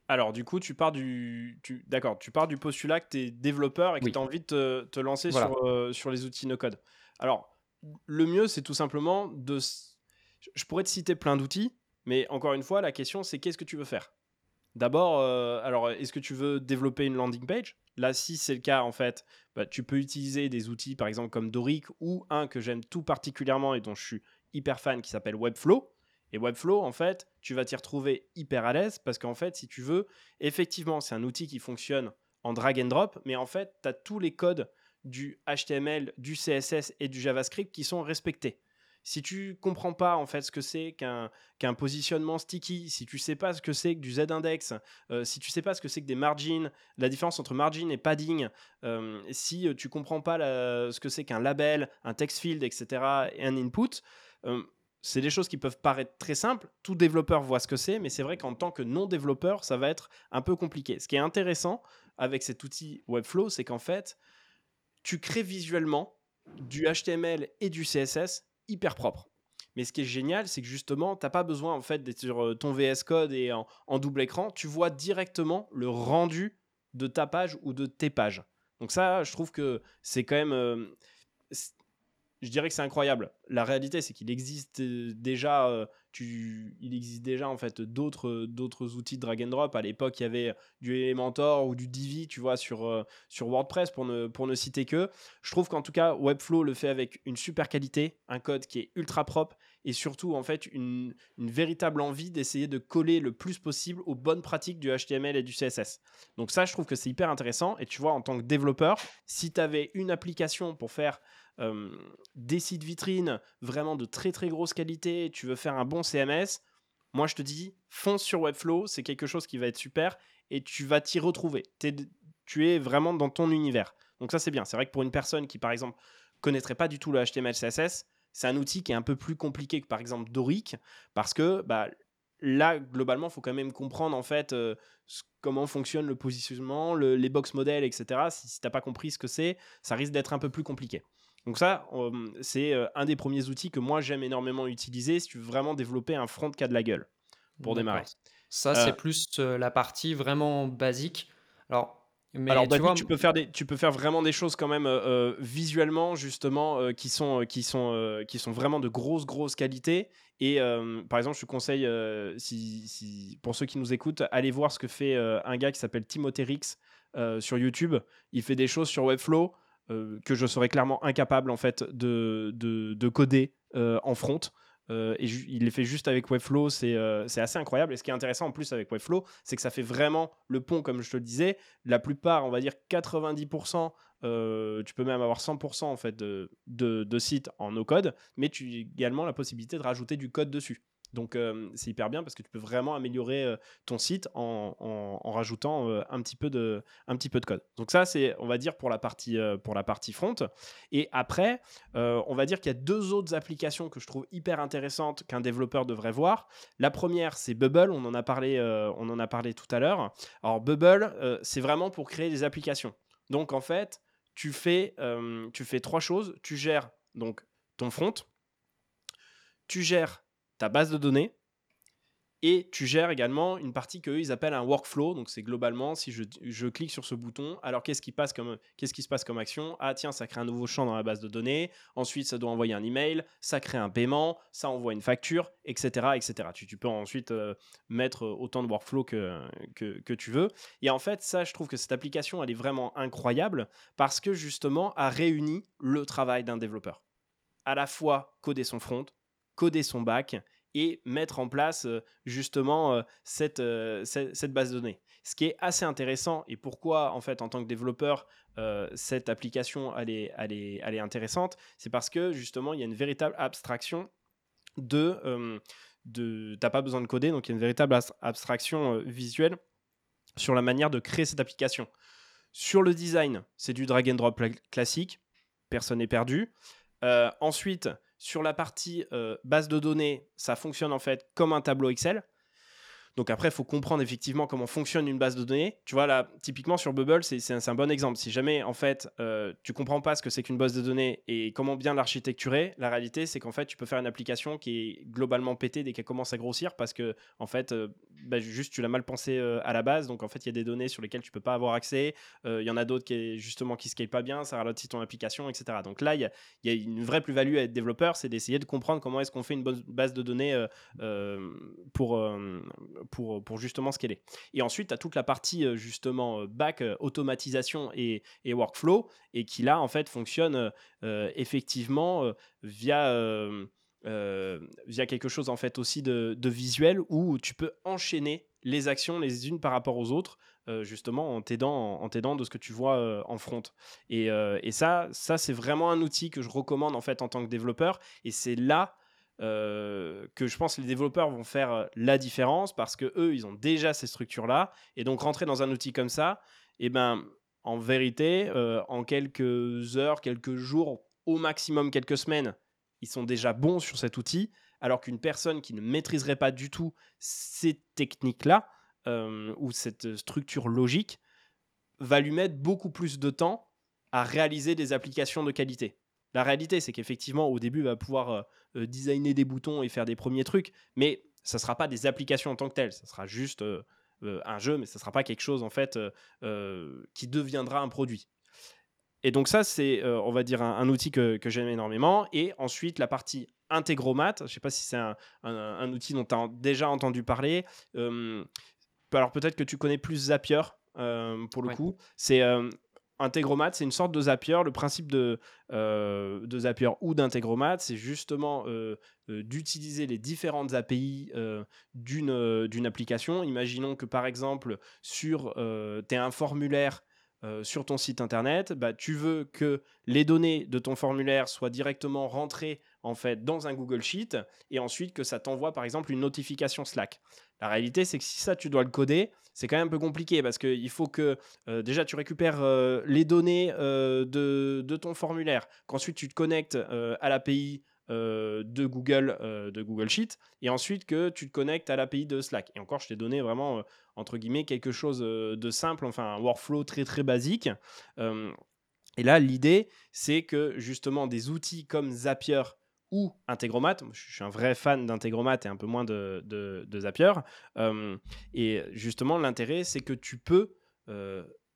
Alors, du coup, tu pars du, tu, d'accord, tu pars du postulat que tu es développeur et que Oui. tu as envie de te, te lancer Voilà. sur, euh, sur les outils no-code. Alors, le mieux, c'est tout simplement de. Je pourrais te citer plein d'outils, mais encore une fois, la question, c'est qu'est-ce que tu veux faire? D'abord, euh, alors, est-ce que tu veux développer une landing page? Là, si c'est le cas, en fait, bah, tu peux utiliser des outils, par exemple, comme Doric ou un que j'aime tout particulièrement et dont je suis hyper fan qui s'appelle Webflow. Et Webflow, en fait, tu vas t'y retrouver hyper à l'aise parce qu'en fait, si tu veux, effectivement, c'est un outil qui fonctionne en drag and drop, mais en fait, tu as tous les codes du HTML, du CSS et du JavaScript qui sont respectés. Si tu comprends pas en fait ce que c'est qu'un positionnement sticky, si tu sais pas ce que c'est que du z-index, euh, si tu sais pas ce que c'est que des margins, la différence entre margin et padding, euh, si tu comprends pas ce que c'est qu'un label, un text field, etc. et un input, euh, c'est des choses qui peuvent paraître très simples. Tout développeur voit ce que c'est, mais c'est vrai qu'en tant que non-développeur, ça va être un peu compliqué. Ce qui est intéressant avec cet outil Webflow, c'est qu'en fait, tu crées visuellement du HTML et du CSS hyper propre. Mais ce qui est génial, c'est que justement, tu n'as pas besoin en fait d'être sur euh, ton VS Code et en, double écran. Tu vois directement le rendu de ta page ou de tes pages. Donc ça, je trouve que c'est quand même... Euh, je dirais que c'est incroyable. La réalité, c'est qu'il existe euh, il existe déjà en fait d'autres d'autres outils de drag and drop. À l'époque, il y avait du Elementor ou du Divi, tu vois, sur, euh, sur WordPress pour ne, pour ne citer que. Je trouve qu'en tout cas, Webflow le fait avec une super qualité, un code qui est ultra propre et surtout en fait une, une véritable envie d'essayer de coller le plus possible aux bonnes pratiques du HTML et du CSS. Donc ça, je trouve que c'est hyper intéressant. Et tu vois, en tant que développeur, si tu avais une application pour faire des sites vitrines vraiment de très très grosse qualité, tu veux faire un bon CMS, moi je te dis, fonce sur Webflow, c'est quelque chose qui va être super et tu vas t'y retrouver. tu es vraiment dans ton univers. Donc ça c'est bien. C'est vrai que pour une personne qui par exemple connaîtrait pas du tout le HTML CSS, c'est un outil qui est un peu plus compliqué que par exemple Doric parce que bah, là globalement faut quand même comprendre en fait comment fonctionne le positionnement, les box models, etc. Si, si tu n'as pas compris ce que c'est, ça risque d'être un peu plus compliqué. Donc ça, c'est un des premiers outils que moi j'aime énormément utiliser si tu veux vraiment développer un front a de la gueule pour démarrer. Ça, c'est euh plus la partie vraiment basique. Alors, mais Alors, tu, tu, peux faire des, tu peux faire vraiment des choses quand même visuellement justement qui sont qui sont qui sont vraiment de grosses grosses qualités. Et par exemple, je te conseille, si, si, pour ceux qui nous écoutent, allez voir ce que fait un gars qui s'appelle Timothée Rix sur YouTube. Il fait des choses sur Webflow. Euh, que je serais clairement incapable en fait de, de, coder euh, en front. Euh, et il les fait juste avec Webflow, c'est assez incroyable. Et ce qui est intéressant en plus avec Webflow, c'est que ça fait vraiment le pont, comme je te le disais. La plupart, on va dire 90%, tu peux même avoir 100% en fait de, de, de sites en no-code, mais tu as également la possibilité de rajouter du code dessus. Donc c'est hyper bien parce que tu peux vraiment améliorer ton site en, rajoutant un, petit peu de, un petit peu de code. Donc ça c'est on va dire pour la partie, pour la partie front. Et après on va dire qu'il y a deux autres applications que je trouve hyper intéressantes qu'un développeur devrait voir. La première c'est Bubble, on en a parlé, on en a parlé tout à l'heure. Alors Bubble c'est vraiment pour créer des applications. Donc en fait tu fais, tu fais trois choses. Tu gères donc ton front, tu gères ta base de données et tu gères également une partie qu'eux ils appellent un workflow. Donc c'est globalement si je, clique sur ce bouton, alors qu'est-ce qui passe comme qu'est-ce qui se passe comme action? Ah tiens, ça crée un nouveau champ dans la base de données. Ensuite, ça doit envoyer un email, ça crée un paiement, ça envoie une facture, etc., etc. Tu, peux ensuite euh, mettre autant de workflow que, que, que tu veux. Et en fait, ça, je trouve que cette application, elle est vraiment incroyable parce que justement, a réuni le travail d'un développeur. À la fois coder son front, coder son bac et mettre en place euh, justement euh, euh, cette, cette, base de données. Ce qui est assez intéressant et pourquoi en fait en tant que développeur cette application elle est, elle est, elle est intéressante, c'est parce que justement il y a une véritable abstraction de... de T'as pas besoin de coder, donc il y a une véritable abstraction visuelle sur la manière de créer cette application. Sur le design, c'est du drag and drop classique, personne n'est perdu. ensuite, sur la partie euh, base de données, ça fonctionne en fait comme un tableau Excel. Donc après, il faut comprendre effectivement comment fonctionne une base de données. Tu vois, là, typiquement sur Bubble, c'est un, bon exemple. Si jamais, en fait, euh, tu comprends pas ce que c'est qu'une base de données et comment bien l'architecturer, la réalité, c'est qu'en fait, tu peux faire une application qui est globalement pétée dès qu'elle commence à grossir parce que, en fait, euh, bah, juste, tu l'as mal pensé euh, à la base. Donc, en fait, il y a des données sur lesquelles tu peux pas avoir accès. Il y en a d'autres qui, justement, qui scalent pas bien, ça ralentit ton application, etc. Donc là, il y a, une vraie plus-value à être développeur, c'est d'essayer de comprendre comment est-ce qu'on fait une bonne base de données pour pour, pour justement est. Et ensuite, tu as toute la partie euh, justement euh, back, euh, automatisation et, et, workflow, et qui là, en fait, fonctionne effectivement via via quelque chose en fait aussi de, visuel où tu peux enchaîner les actions les unes par rapport aux autres justement en t'aidant en, t'aidant de ce que tu vois en front. Et, et ça ça c'est vraiment un outil que je recommande en fait en tant que développeur. Et c'est là que je pense que les développeurs vont faire la différence parce que eux ils ont déjà ces structures là et donc rentrer dans un outil comme ça et eh ben en vérité en quelques heures quelques jours au maximum quelques semaines ils sont déjà bons sur cet outil alors qu'une personne qui ne maîtriserait pas du tout ces techniques là ou cette structure logique va lui mettre beaucoup plus de temps à réaliser des applications de qualité. La réalité, c'est qu'effectivement, au début, il va pouvoir designer des boutons et faire des premiers trucs, mais ça ne sera pas des applications en tant que telles. Ça sera juste un jeu, mais ça ne sera pas quelque chose en fait qui deviendra un produit. Et donc ça, c'est, on va dire, un, outil que, j'aime énormément. Et ensuite, la partie Integromat, je ne sais pas si c'est un, outil dont tu as déjà entendu parler. alors peut-être que tu connais plus Zapier, pour le coup. C'est Integromat, c'est une sorte de Zapier. Le principe de, euh, de Zapier ou d'Integromat, c'est justement euh, euh, d'utiliser les différentes API d'une application. Imaginons que par exemple, sur, tu as un formulaire sur ton site internet, bah, tu veux que les données de ton formulaire soient directement rentrées en fait dans un Google Sheet et ensuite que ça t'envoie par exemple une notification Slack. La réalité, c'est que si ça, tu dois le coder, c'est quand même un peu compliqué parce qu'il faut que euh, déjà tu récupères euh, les données euh, de, ton formulaire, qu'ensuite tu te connectes à l'API de Google de Google Sheet et ensuite que tu te connectes à l'API de Slack. Et encore, je t'ai donné vraiment entre guillemets quelque chose de simple, enfin un workflow très très basique. et là, l'idée, c'est que justement des outils comme Zapier ou Integromat. Je suis un vrai fan d'Integromat et un peu moins de, de, Zapier. et justement, l'intérêt, c'est que tu peux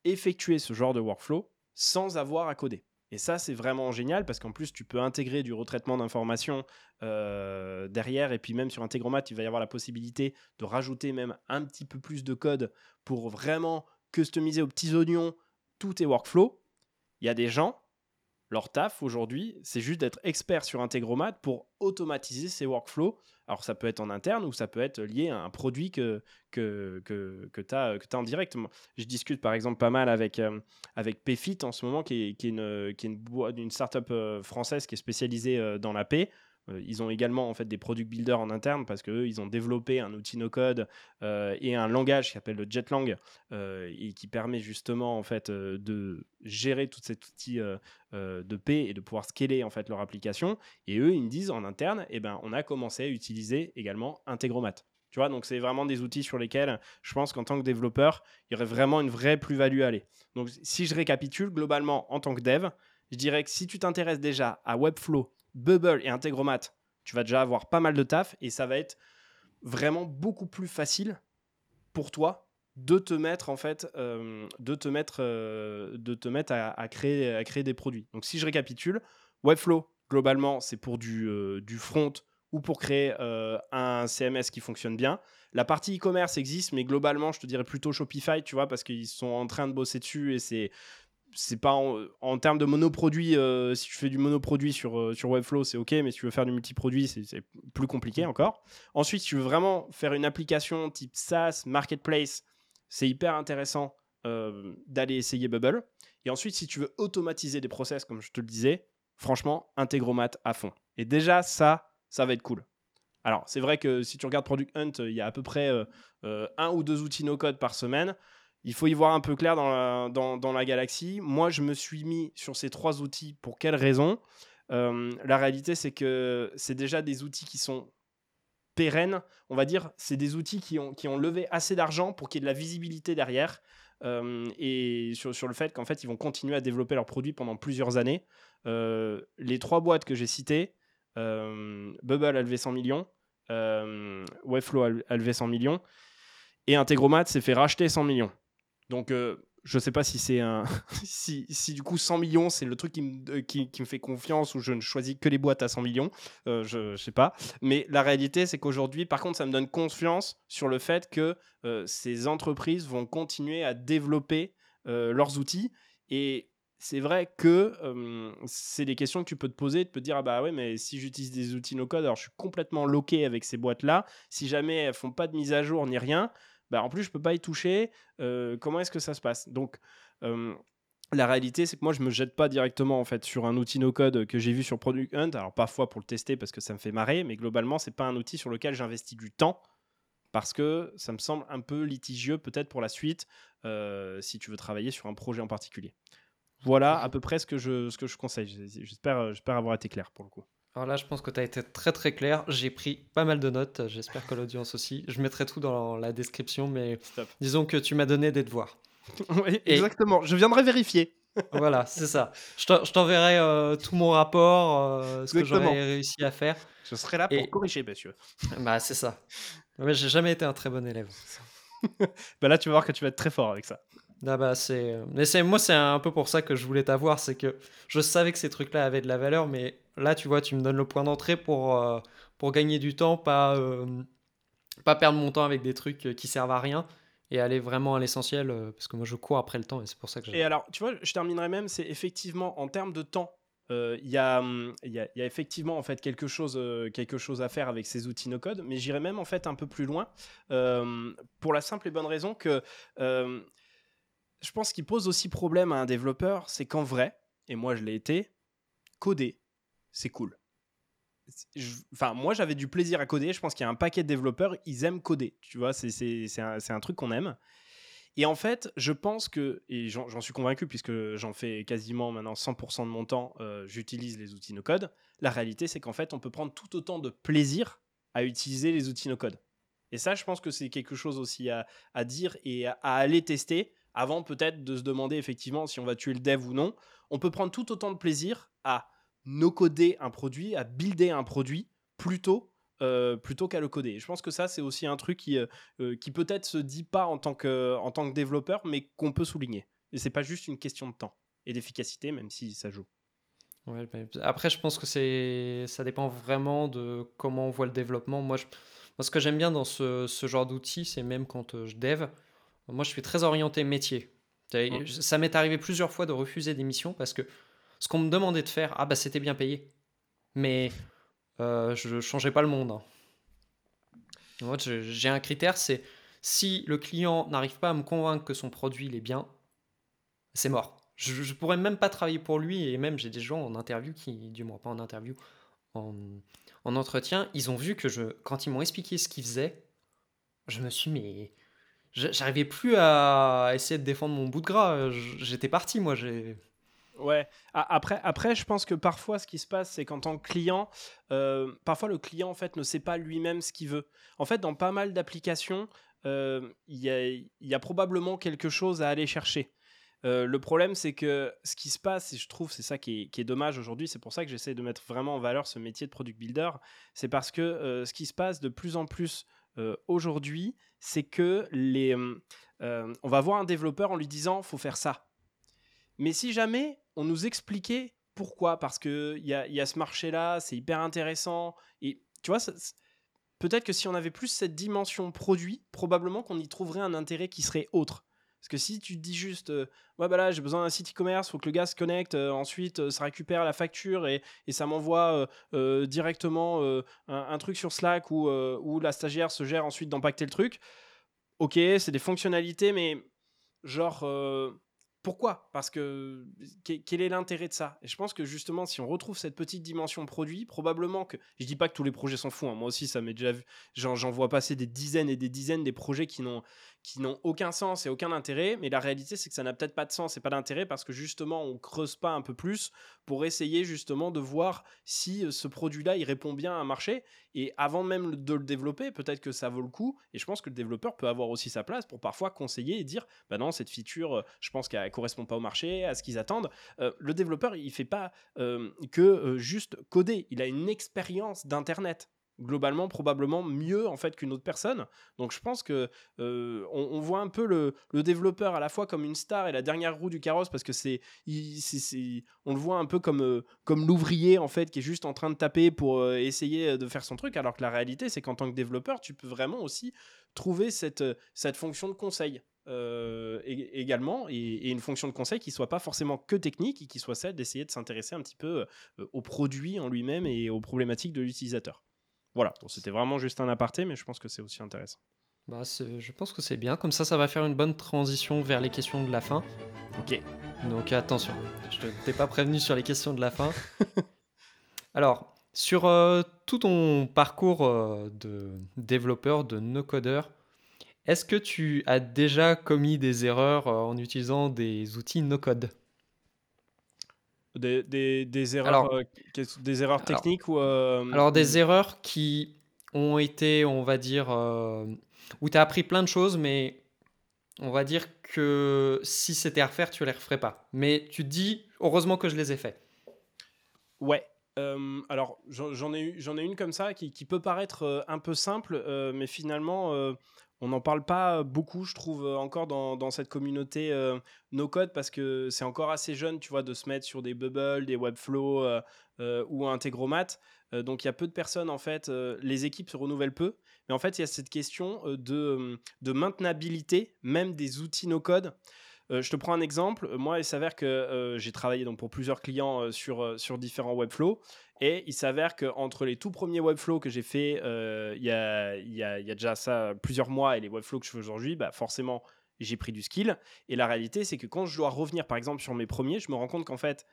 effectuer ce genre de workflow sans avoir à coder. Et ça, c'est vraiment génial parce qu'en plus, tu peux intégrer du retraitement d'informations derrière. Et puis même sur Integromat, il va y avoir la possibilité de rajouter même un petit peu plus de code pour vraiment customiser aux petits oignons tous tes workflows. Il y a des gens leur taf aujourd'hui, c'est juste d'être expert sur Integromat pour automatiser ces workflows. Alors ça peut être en interne ou ça peut être lié à un produit que, que, que, que tu as, en direct. Je discute par exemple pas mal avec, euh, avec en ce moment, qui est, qui est une, qui est une startup euh, française qui est spécialisée euh, dans la paix. Euh, ils ont également en fait des product builders en interne parce que ils ont développé un outil no code euh, et un langage qui s'appelle le Jetlang euh, et qui permet justement en fait de gérer tout cet outil de paix et de pouvoir scaler en fait leur application. Et eux, ils me disent en interne, eh ben, on a commencé à utiliser également Integromat. Tu vois, donc c'est vraiment des outils sur lesquels je pense qu'en tant que développeur, il y aurait vraiment une vraie plus-value à aller. Donc si je récapitule, globalement, en tant que dev, je dirais que si tu t'intéresses déjà à Webflow, Bubble et Integromat, tu vas déjà avoir pas mal de taf et ça va être vraiment beaucoup plus facile pour toi de te mettre en fait euh, de te mettre euh, de te mettre à, créer à créer des produits. Donc si je récapitule Webflow globalement c'est pour du, euh, du front ou pour créer un CMS qui fonctionne bien. La partie e-commerce existe mais globalement je te dirais plutôt Shopify tu vois parce qu'ils sont en train de bosser dessus et c'est c'est pas en, termes de monoproduit, euh, si tu fais du monoproduit sur, euh, sur Webflow, c'est ok, mais si tu veux faire du multiproduit, c'est plus compliqué encore. Ensuite, si tu veux vraiment faire une application type SaaS, Marketplace, c'est hyper intéressant euh, d'aller essayer Bubble. Et ensuite, si tu veux automatiser des process, comme je te le disais, franchement, Integromat à fond. Et déjà, ça, ça va être cool. Alors, c'est vrai que si tu regardes Product Hunt, il y a à peu près un ou deux outils no-code par semaine il faut y voir un peu clair dans la, galaxie. Moi, je me suis mis sur ces trois outils. Pour quelles raisons euh, La réalité, c'est que c'est déjà des outils qui sont pérennes. On va dire, c'est des outils qui ont, levé assez d'argent pour qu'il y ait de la visibilité derrière. Euh, et sur, sur, le fait qu'en fait, ils vont continuer à développer leurs produits pendant plusieurs années. Euh, les trois boîtes que j'ai citées, Bubble a levé 100 millions, Webflow a levé 100 millions, et Integromat s'est fait racheter 100 millions. Donc, euh, je ne sais pas si c'est un. [LAUGHS] si, si, du coup 100 millions, c'est le truc qui me, euh, qui, me, fait confiance ou je ne choisis que les boîtes à 100 millions. Euh, je ne sais pas. Mais la réalité, c'est qu'aujourd'hui, par contre, ça me donne confiance sur le fait que ces entreprises vont continuer à développer leurs outils. Et c'est vrai que c'est des questions que tu peux te poser, de te dire ah bah ouais mais si j'utilise des outils no code alors je suis complètement loqué avec ces boîtes là, si jamais elles font pas de mise à jour ni rien, bah en plus je peux pas y toucher, comment est-ce que ça se passe? Donc la réalité, c'est que moi, je me jette pas directement en fait sur un outil no code que j'ai vu sur Product Hunt. Alors parfois pour le tester parce que ça me fait marrer, mais globalement, c'est pas un outil sur lequel j'investis du temps parce que ça me semble un peu litigieux peut-être pour la suite si tu veux travailler sur un projet en particulier. Voilà à peu près ce que je, ce que je conseille. J'espère, j'espère avoir été clair pour le coup. Alors là, je pense que tu as été très très clair. J'ai pris pas mal de notes. J'espère que l'audience aussi. Je mettrai tout dans la description, mais disons que tu m'as donné des devoirs. [LAUGHS] oui, exactement. Je viendrai vérifier. [LAUGHS] voilà, c'est ça. Je t'enverrai euh, tout mon rapport, euh, ce que j'aurais réussi à faire. Je serai là pour corriger, monsieur. [LAUGHS] Bah, c'est ça. Mais j'ai jamais été un très bon élève. bah là, tu vas voir que tu vas être très fort avec ça. Ah bah c'est, mais c'est moi c'est un peu pour ça que je voulais t'avoir, c'est que je savais que ces trucs-là avaient de la valeur, mais là tu vois, tu me donnes le point d'entrée pour euh, pour gagner du temps, pas euh, pas perdre mon temps avec des trucs euh, qui servent à rien et aller vraiment à l'essentiel, parce que moi je cours après le temps et c'est pour ça que. Et alors tu vois, je terminerai même, c'est effectivement en termes de temps il y, y, a, y, a, effectivement en fait quelque chose, quelque chose à faire avec ces outils no code, mais j'irai même en fait un peu plus loin pour la simple et bonne raison que je pense qu'il pose aussi problème à un développeur, c'est qu'en vrai, et moi je l'ai été, coder, c'est cool. Enfin, moi j'avais du plaisir à coder. Je pense qu'il y a un paquet de développeurs, ils aiment coder. Tu vois, c'est un, un, truc qu'on aime. Et en fait, je pense que, et j'en suis convaincu puisque j'en fais quasiment maintenant 100% de mon temps, euh, j'utilise les outils no code. La réalité, c'est qu'en fait, on peut prendre tout autant de plaisir à utiliser les outils no code. Et ça, je pense que c'est quelque chose aussi à, à dire et à aller tester avant peut-être de se demander effectivement si on va tuer le dev ou non. On peut prendre tout autant de plaisir à no-coder un produit, à builder un produit plutôt, euh, plutôt qu'à le coder. je pense que ça, c'est aussi un truc qui, euh, euh, qui peut-être se dit pas en tant que, en tant que développeur, mais qu'on peut souligner. Et c'est pas juste une question de temps et d'efficacité, même si ça joue. après, je pense que c'est, ça dépend vraiment de comment on voit le développement. Moi, ce que j'aime bien dans ce, ce genre d'outils, c'est même quand je dev, moi, je suis très orienté métier. Ça m'est arrivé plusieurs fois de refuser des missions parce que ce qu'on me demandait de faire, ah bah c'était bien payé. Mais euh, je ne changeais pas le monde. Hein. J'ai un critère, c'est si le client n'arrive pas à me convaincre que son produit est bien, c'est mort. Je, ne pourrais même pas travailler pour lui et même j'ai des gens en interview qui, du moins pas en interview, en, en entretien, ils ont vu que quand ils m'ont expliqué ce qu'ils faisaient, je me suis mais j'arrivais plus à essayer de défendre mon bout de gras. J'étais parti, moi. J'ai. Ouais. Après, après, je pense que parfois, ce qui se passe, c'est qu'en tant que client, euh, parfois le client en fait ne sait pas lui-même ce qu'il veut. En fait, dans pas mal d'applications, euh, il y, a, probablement quelque chose à aller chercher. Euh, le problème, c'est que ce qui se passe, et je trouve c'est ça qui est, qui est dommage aujourd'hui, c'est pour ça que j'essaie de mettre vraiment en valeur ce métier de product builder, c'est parce que ce qui se passe de plus en plus aujourd'hui, c'est que les, on va voir un développeur en lui disant faut faire ça. Mais si jamais on nous expliquait pourquoi, parce qu'il y a, y a ce marché-là, c'est hyper intéressant, et tu vois, peut-être que si on avait plus cette dimension produit, probablement qu'on y trouverait un intérêt qui serait autre. Parce que si tu dis juste, euh, ouais, bah là, j'ai besoin d'un site e-commerce, faut que le gars se connecte, euh, ensuite euh, ça récupère la facture et, ça m'envoie directement un, truc sur Slack où, où la stagiaire se gère ensuite d'empacter le truc. Ok, c'est des fonctionnalités, mais genre, pourquoi? Parce que quel est l'intérêt de ça? Et je pense que justement, si on retrouve cette petite dimension produit, probablement que je dis pas que tous les projets s'en foutent. Hein. Moi aussi, ça m'est déjà. J'en vois passer des dizaines et des dizaines des projets qui n'ont qui n'ont aucun sens et aucun intérêt. Mais la réalité, c'est que ça n'a peut-être pas de sens et pas d'intérêt parce que justement, on creuse pas un peu plus pour essayer justement de voir si euh, ce produit-là, il répond bien à un marché. Et avant même de le développer, peut-être que ça vaut le coup. Et je pense que le développeur peut avoir aussi sa place pour parfois conseiller et dire, bah non, cette feature, euh, je pense qu'elle correspond pas au marché, à ce qu'ils attendent. Euh, le développeur, il fait pas que juste coder. Il a une expérience d'internet globalement probablement mieux en fait qu'une autre personne. Donc je pense que euh, on, voit un peu le, développeur à la fois comme une star et la dernière roue du carrosse parce que c'est, on le voit un peu comme euh, comme l'ouvrier en fait qui est juste en train de taper pour euh, essayer de faire son truc alors que la réalité c'est qu'en tant que développeur tu peux vraiment aussi trouver cette cette fonction de conseil également et, une fonction de conseil qui soit pas forcément que technique et qui soit celle d'essayer de s'intéresser un petit peu au produit en lui-même et aux problématiques de l'utilisateur. Voilà, c'était vraiment juste un aparté, mais je pense que c'est aussi intéressant. Bah, je pense que c'est bien, comme ça ça va faire une bonne transition vers les questions de la fin. Ok. Donc attention, je ne t'ai pas prévenu sur les questions de la fin. [LAUGHS] Alors, sur euh, tout ton parcours euh, de développeur, de no-codeur, est-ce que tu as déjà commis des erreurs euh, en utilisant des outils no-code? Des, des, erreurs, des erreurs techniques ou Alors des erreurs qui ont été, on va dire, où tu as appris plein de choses, mais on va dire que si c'était à refaire, tu les referais pas. Mais tu te dis, heureusement que je les ai faits. Ouais, alors, j'en ai, ai, une comme ça qui, peut paraître un peu simple, mais finalement, on n'en parle pas beaucoup, je trouve, encore dans, cette communauté no code parce que c'est encore assez jeune, tu vois, de se mettre sur des Bubble, des Webflow ou Integromat. donc, il y a peu de personnes, en fait, les équipes se renouvellent peu. Mais en fait, il y a cette question de, de maintenabilité, même des outils no code. Euh, je te prends un exemple. Moi, il s'avère que euh, j'ai travaillé donc, pour plusieurs clients euh, sur, sur différents Webflow. Et il s'avère qu'entre les tout premiers Webflow que j'ai fait il y a, y, y, a, déjà ça plusieurs mois et les Webflow que je fais aujourd'hui, bah forcément, j'ai pris du skill. Et la réalité, c'est que quand je dois revenir, par exemple, sur mes premiers, je me rends compte qu'en fait,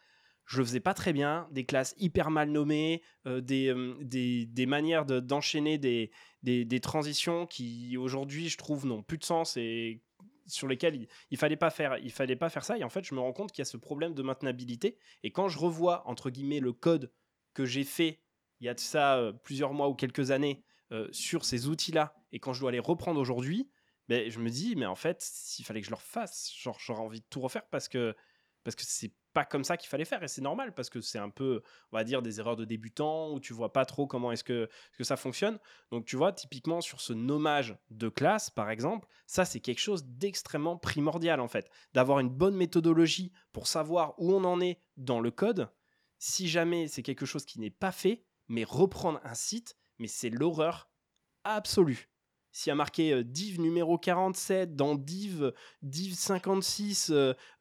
je le faisais pas très bien, des classes hyper mal nommées, des, des, des, manières d'enchaîner des, des, des, transitions qui aujourd'hui je trouve n'ont plus de sens et sur lesquels il, fallait pas faire il fallait pas faire ça. Et en fait je me rends compte qu'il y a ce problème de maintenabilité. Et quand je revois entre guillemets le code que j'ai fait il y a de ça euh, plusieurs mois ou quelques années euh, sur ces outils là et quand je dois les reprendre aujourd'hui ben, je me dis mais en fait s'il fallait que je le refasse genre j'aurais envie de tout refaire parce que parce que c'est pas comme ça qu'il fallait faire et c'est normal parce que c'est un peu on va dire des erreurs de débutants où tu vois pas trop comment est-ce que, que ça fonctionne. Donc tu vois typiquement sur ce nommage de classe par exemple ça c'est quelque chose d'extrêmement primordial en fait. D'avoir une bonne méthodologie pour savoir où on en est dans le code. Si jamais c'est quelque chose qui n'est pas fait mais reprendre un site mais c'est l'horreur absolue s'il y a marqué div numéro 47 dans div, div 56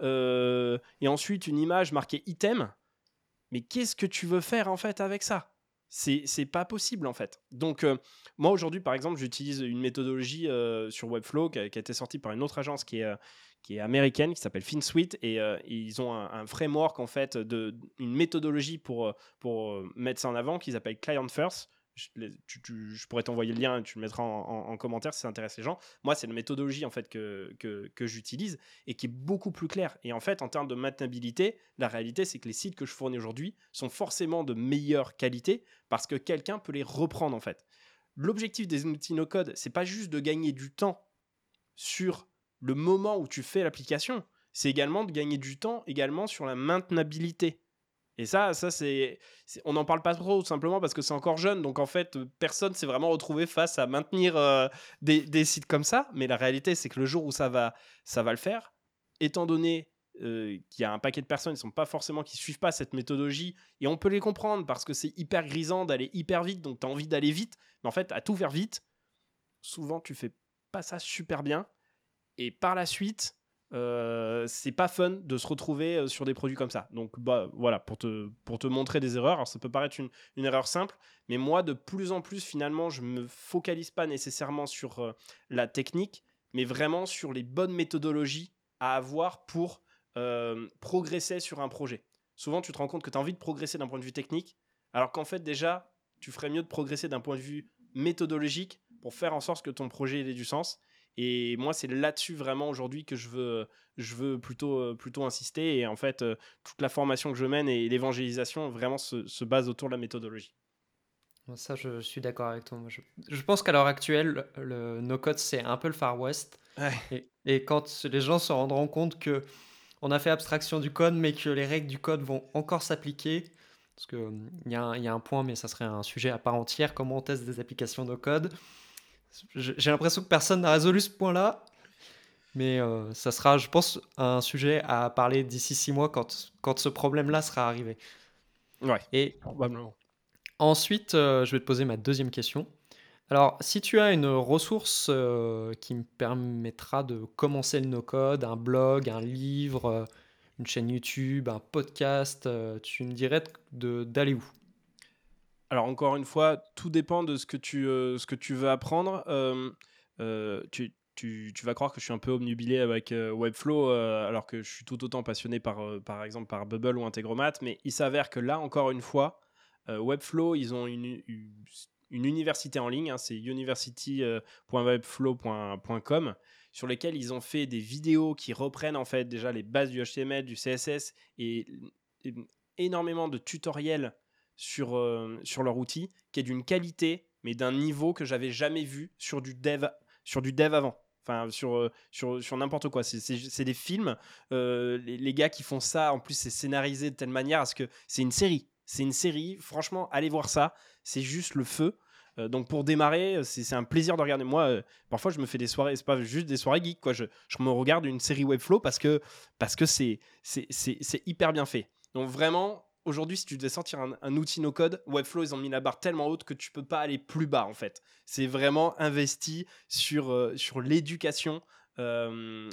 et ensuite une image marquée item, mais qu'est-ce que tu veux faire en fait avec ça? C'est pas possible en fait. Donc moi aujourd'hui par exemple j'utilise une méthodologie sur Webflow qui a, été sortie par une autre agence qui est, qui est américaine qui s'appelle FinSuite et ils ont un, un, framework en fait de une méthodologie pour, pour mettre ça en avant qu'ils appellent Client First je, pourrais t'envoyer le lien, tu le mettras en, commentaire si ça intéresse les gens. Moi, c'est la méthodologie en fait que, que, j'utilise et qui est beaucoup plus claire. Et en fait, en termes de maintenabilité, la réalité, c'est que les sites que je fournis aujourd'hui sont forcément de meilleure qualité parce que quelqu'un peut les reprendre en fait. L'objectif des outils no-code, c'est pas juste de gagner du temps sur le moment où tu fais l'application, c'est également de gagner du temps également sur la maintenabilité. Et ça, ça c'est, on n'en parle pas trop simplement parce que c'est encore jeune. Donc en fait, personne s'est vraiment retrouvé face à maintenir euh, des, sites comme ça. Mais la réalité, c'est que le jour où ça va, ça va le faire, étant donné euh, qu'il y a un paquet de personnes qui sont pas forcément qui suivent pas cette méthodologie et on peut les comprendre parce que c'est hyper grisant d'aller hyper vite. Donc tu as envie d'aller vite, mais en fait, à tout faire vite, souvent tu fais pas ça super bien. Et par la suite, euh, c'est pas fun de se retrouver euh, sur des produits comme ça. Donc bah voilà, pour te, pour te montrer des erreurs. Ça peut paraître une, une erreur simple, mais moi de plus en plus finalement, je me focalise pas nécessairement sur euh, la technique, mais vraiment sur les bonnes méthodologies à avoir pour progresser sur un projet. Souvent tu te rends compte que tu as envie de progresser d'un point de vue technique, alors qu'en fait déjà, tu ferais mieux de progresser d'un point de vue méthodologique pour faire en sorte que ton projet ait du sens. Et moi, c'est là-dessus vraiment aujourd'hui que je veux, je veux plutôt, euh, plutôt insister. Et en fait, euh, toute la formation que je mène et l'évangélisation vraiment se, se base autour de la méthodologie. Ça, je suis d'accord avec toi. je, je, pense qu'à l'heure actuelle, le no-code, c'est un peu le Far West. Et, et, quand les gens se rendront compte que on a fait abstraction du code, mais que les règles du code vont encore s'appliquer, parce qu'il hum, y, y, a un point, mais ça serait un sujet à part entière, comment on teste des applications no code. J'ai l'impression que personne n'a résolu ce point-là. Mais euh, ça sera, je pense, un sujet à parler d'ici six mois quand, quand ce problème-là sera arrivé. Ouais. Et probablement. Ensuite, euh, je vais te poser ma deuxième question. Alors, si tu as une ressource euh, qui me permettra de commencer le no-code, un blog, un livre, une chaîne YouTube, un podcast, tu me dirais d'aller où? Alors, encore une fois, tout dépend de ce que tu, ce que tu veux apprendre. tu, tu, tu, vas croire que je suis un peu obnubilé avec Webflow, alors que je suis tout autant passionné par, par exemple, par Bubble ou Integromat. Mais il s'avère que là, encore une fois, Webflow, ils ont une une université en ligne, hein, c'est university.webflow.com, sur lesquelles ils ont fait des vidéos qui reprennent en fait déjà les bases du HTML, du CSS et, énormément de tutoriels sur, euh, sur leur outil, qui est d'une qualité, mais d'un niveau que j'avais jamais vu sur du dev, sur du dev avant. Enfin, sur, euh, sur, sur n'importe quoi. C'est des films. Euh, les, gars qui font ça, en plus, c'est scénarisé de telle manière à ce que c'est une série. C'est une série, franchement, allez voir ça. C'est juste le feu. Donc pour démarrer, c'est un plaisir de regarder. Moi, parfois, je me fais des soirées, c'est pas juste des soirées geek, quoi. Je, me regarde une série Webflow parce que parce que c'est hyper bien fait. Donc vraiment, aujourd'hui, si tu devais sortir un, outil no code, Webflow, ils ont mis la barre tellement haute que tu peux pas aller plus bas en fait. C'est vraiment investi sur, sur l'éducation euh,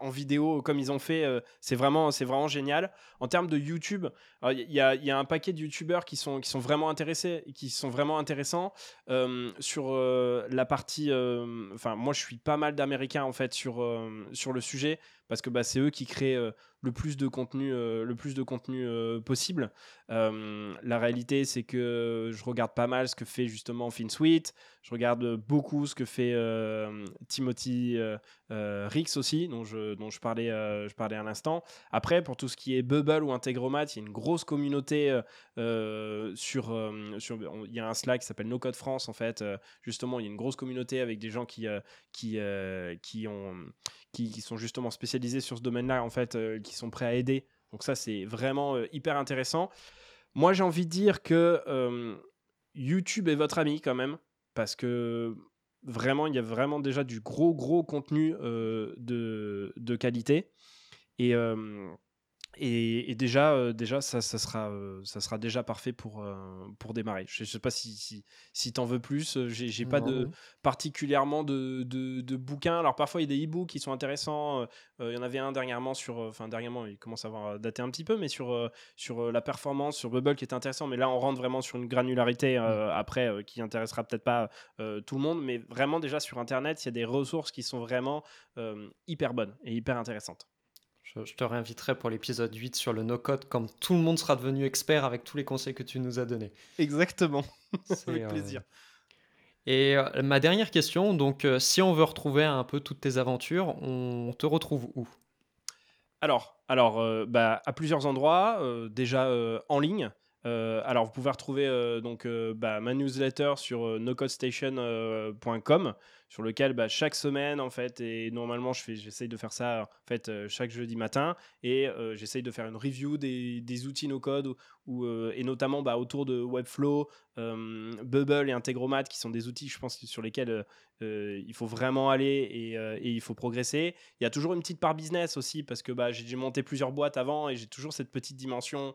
en vidéo comme ils ont fait. Euh, c'est vraiment, vraiment génial. En termes de YouTube, il y, a un paquet de YouTubeurs qui sont, qui sont vraiment intéressés, qui sont vraiment intéressants euh, sur la partie. Enfin, moi, je suis pas mal d'Américains en fait sur sur le sujet parce que bah, c'est eux qui créent le plus de contenu, le plus de contenu possible. la réalité, c'est que je regarde pas mal ce que fait justement FinSuite. Je regarde beaucoup ce que fait Timothy Rix aussi, dont je, dont je parlais, je parlais à l'instant. Après, pour tout ce qui est Bubble ou Integromat, il y a une grosse communauté sur, sur. Il y a un Slack qui s'appelle No France en fait. justement, il y a une grosse communauté avec des gens qui, qui, qui ont qui, sont justement spécialisés sur ce domaine-là, en fait, euh, qui sont prêts à aider. Donc ça, c'est vraiment euh, hyper intéressant. Moi, j'ai envie de dire que euh, YouTube est votre ami quand même, parce que vraiment, il y a vraiment déjà du gros, gros contenu de, de, qualité. Et et, déjà, euh, déjà ça, ça, sera, euh, ça sera déjà parfait pour, euh, pour démarrer. Je ne sais pas si, si, si tu en veux plus. J'ai, j'ai pas de, particulièrement de, de, de, bouquins. Alors parfois, il y a des e-books qui sont intéressants. Il y en avait un dernièrement sur. Enfin, dernièrement, il commence à avoir daté un petit peu, mais sur, sur la performance, sur Bubble qui est intéressant. Mais là, on rentre vraiment sur une granularité mmh. après qui intéressera peut-être pas tout le monde. Mais vraiment, déjà sur Internet, il y a des ressources qui sont vraiment hyper bonnes et hyper intéressantes. Je, te réinviterai pour l'épisode 8 sur le no-code quand tout le monde sera devenu expert avec tous les conseils que tu nous as donnés. Exactement. [LAUGHS] avec euh, plaisir. Et euh, ma dernière question, donc euh, si on veut retrouver un peu toutes tes aventures, on te retrouve où? Alors, alors bah, à plusieurs endroits, déjà en ligne. alors, vous pouvez retrouver donc bah, ma newsletter sur nocodestation.com sur lequel bah, chaque semaine en fait et normalement je fais j'essaye de faire ça en fait euh, chaque jeudi matin et euh, j'essaye de faire une review des, des outils no code ou, euh, et notamment bah, autour de Webflow, Bubble et Integromat qui sont des outils je pense sur lesquels il faut vraiment aller et, et, il faut progresser. Il y a toujours une petite part business aussi parce que bah, j'ai monté plusieurs boîtes avant et j'ai toujours cette petite dimension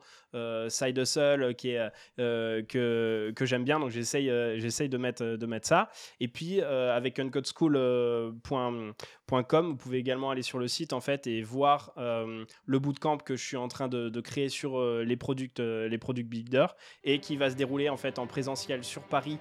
side hustle qui est que, que j'aime bien donc j'essaye j'essaye de mettre de mettre ça et puis avec uncodeschool.com. Vous pouvez également aller sur le site en fait et voir euh, le bootcamp que je suis en train de, créer sur euh, les produits euh, les product builders et qui va se dérouler en fait en présentiel sur Paris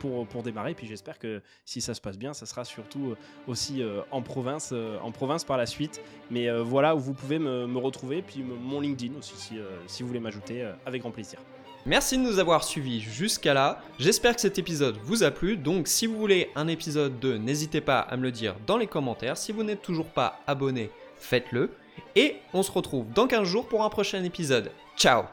pour, démarrer. Puis j'espère que si ça se passe bien, ça sera surtout aussi en province en province par la suite. Mais voilà où vous pouvez me, retrouver. Puis mon LinkedIn aussi si, si vous voulez m'ajouter avec grand plaisir. Merci de nous avoir suivis jusqu'à là. J'espère que cet épisode vous a plu. Donc si vous voulez un épisode 2, n'hésitez pas à me le dire dans les commentaires. Si vous n'êtes toujours pas abonné, faites-le. Et on se retrouve dans 15 jours pour un prochain épisode. Ciao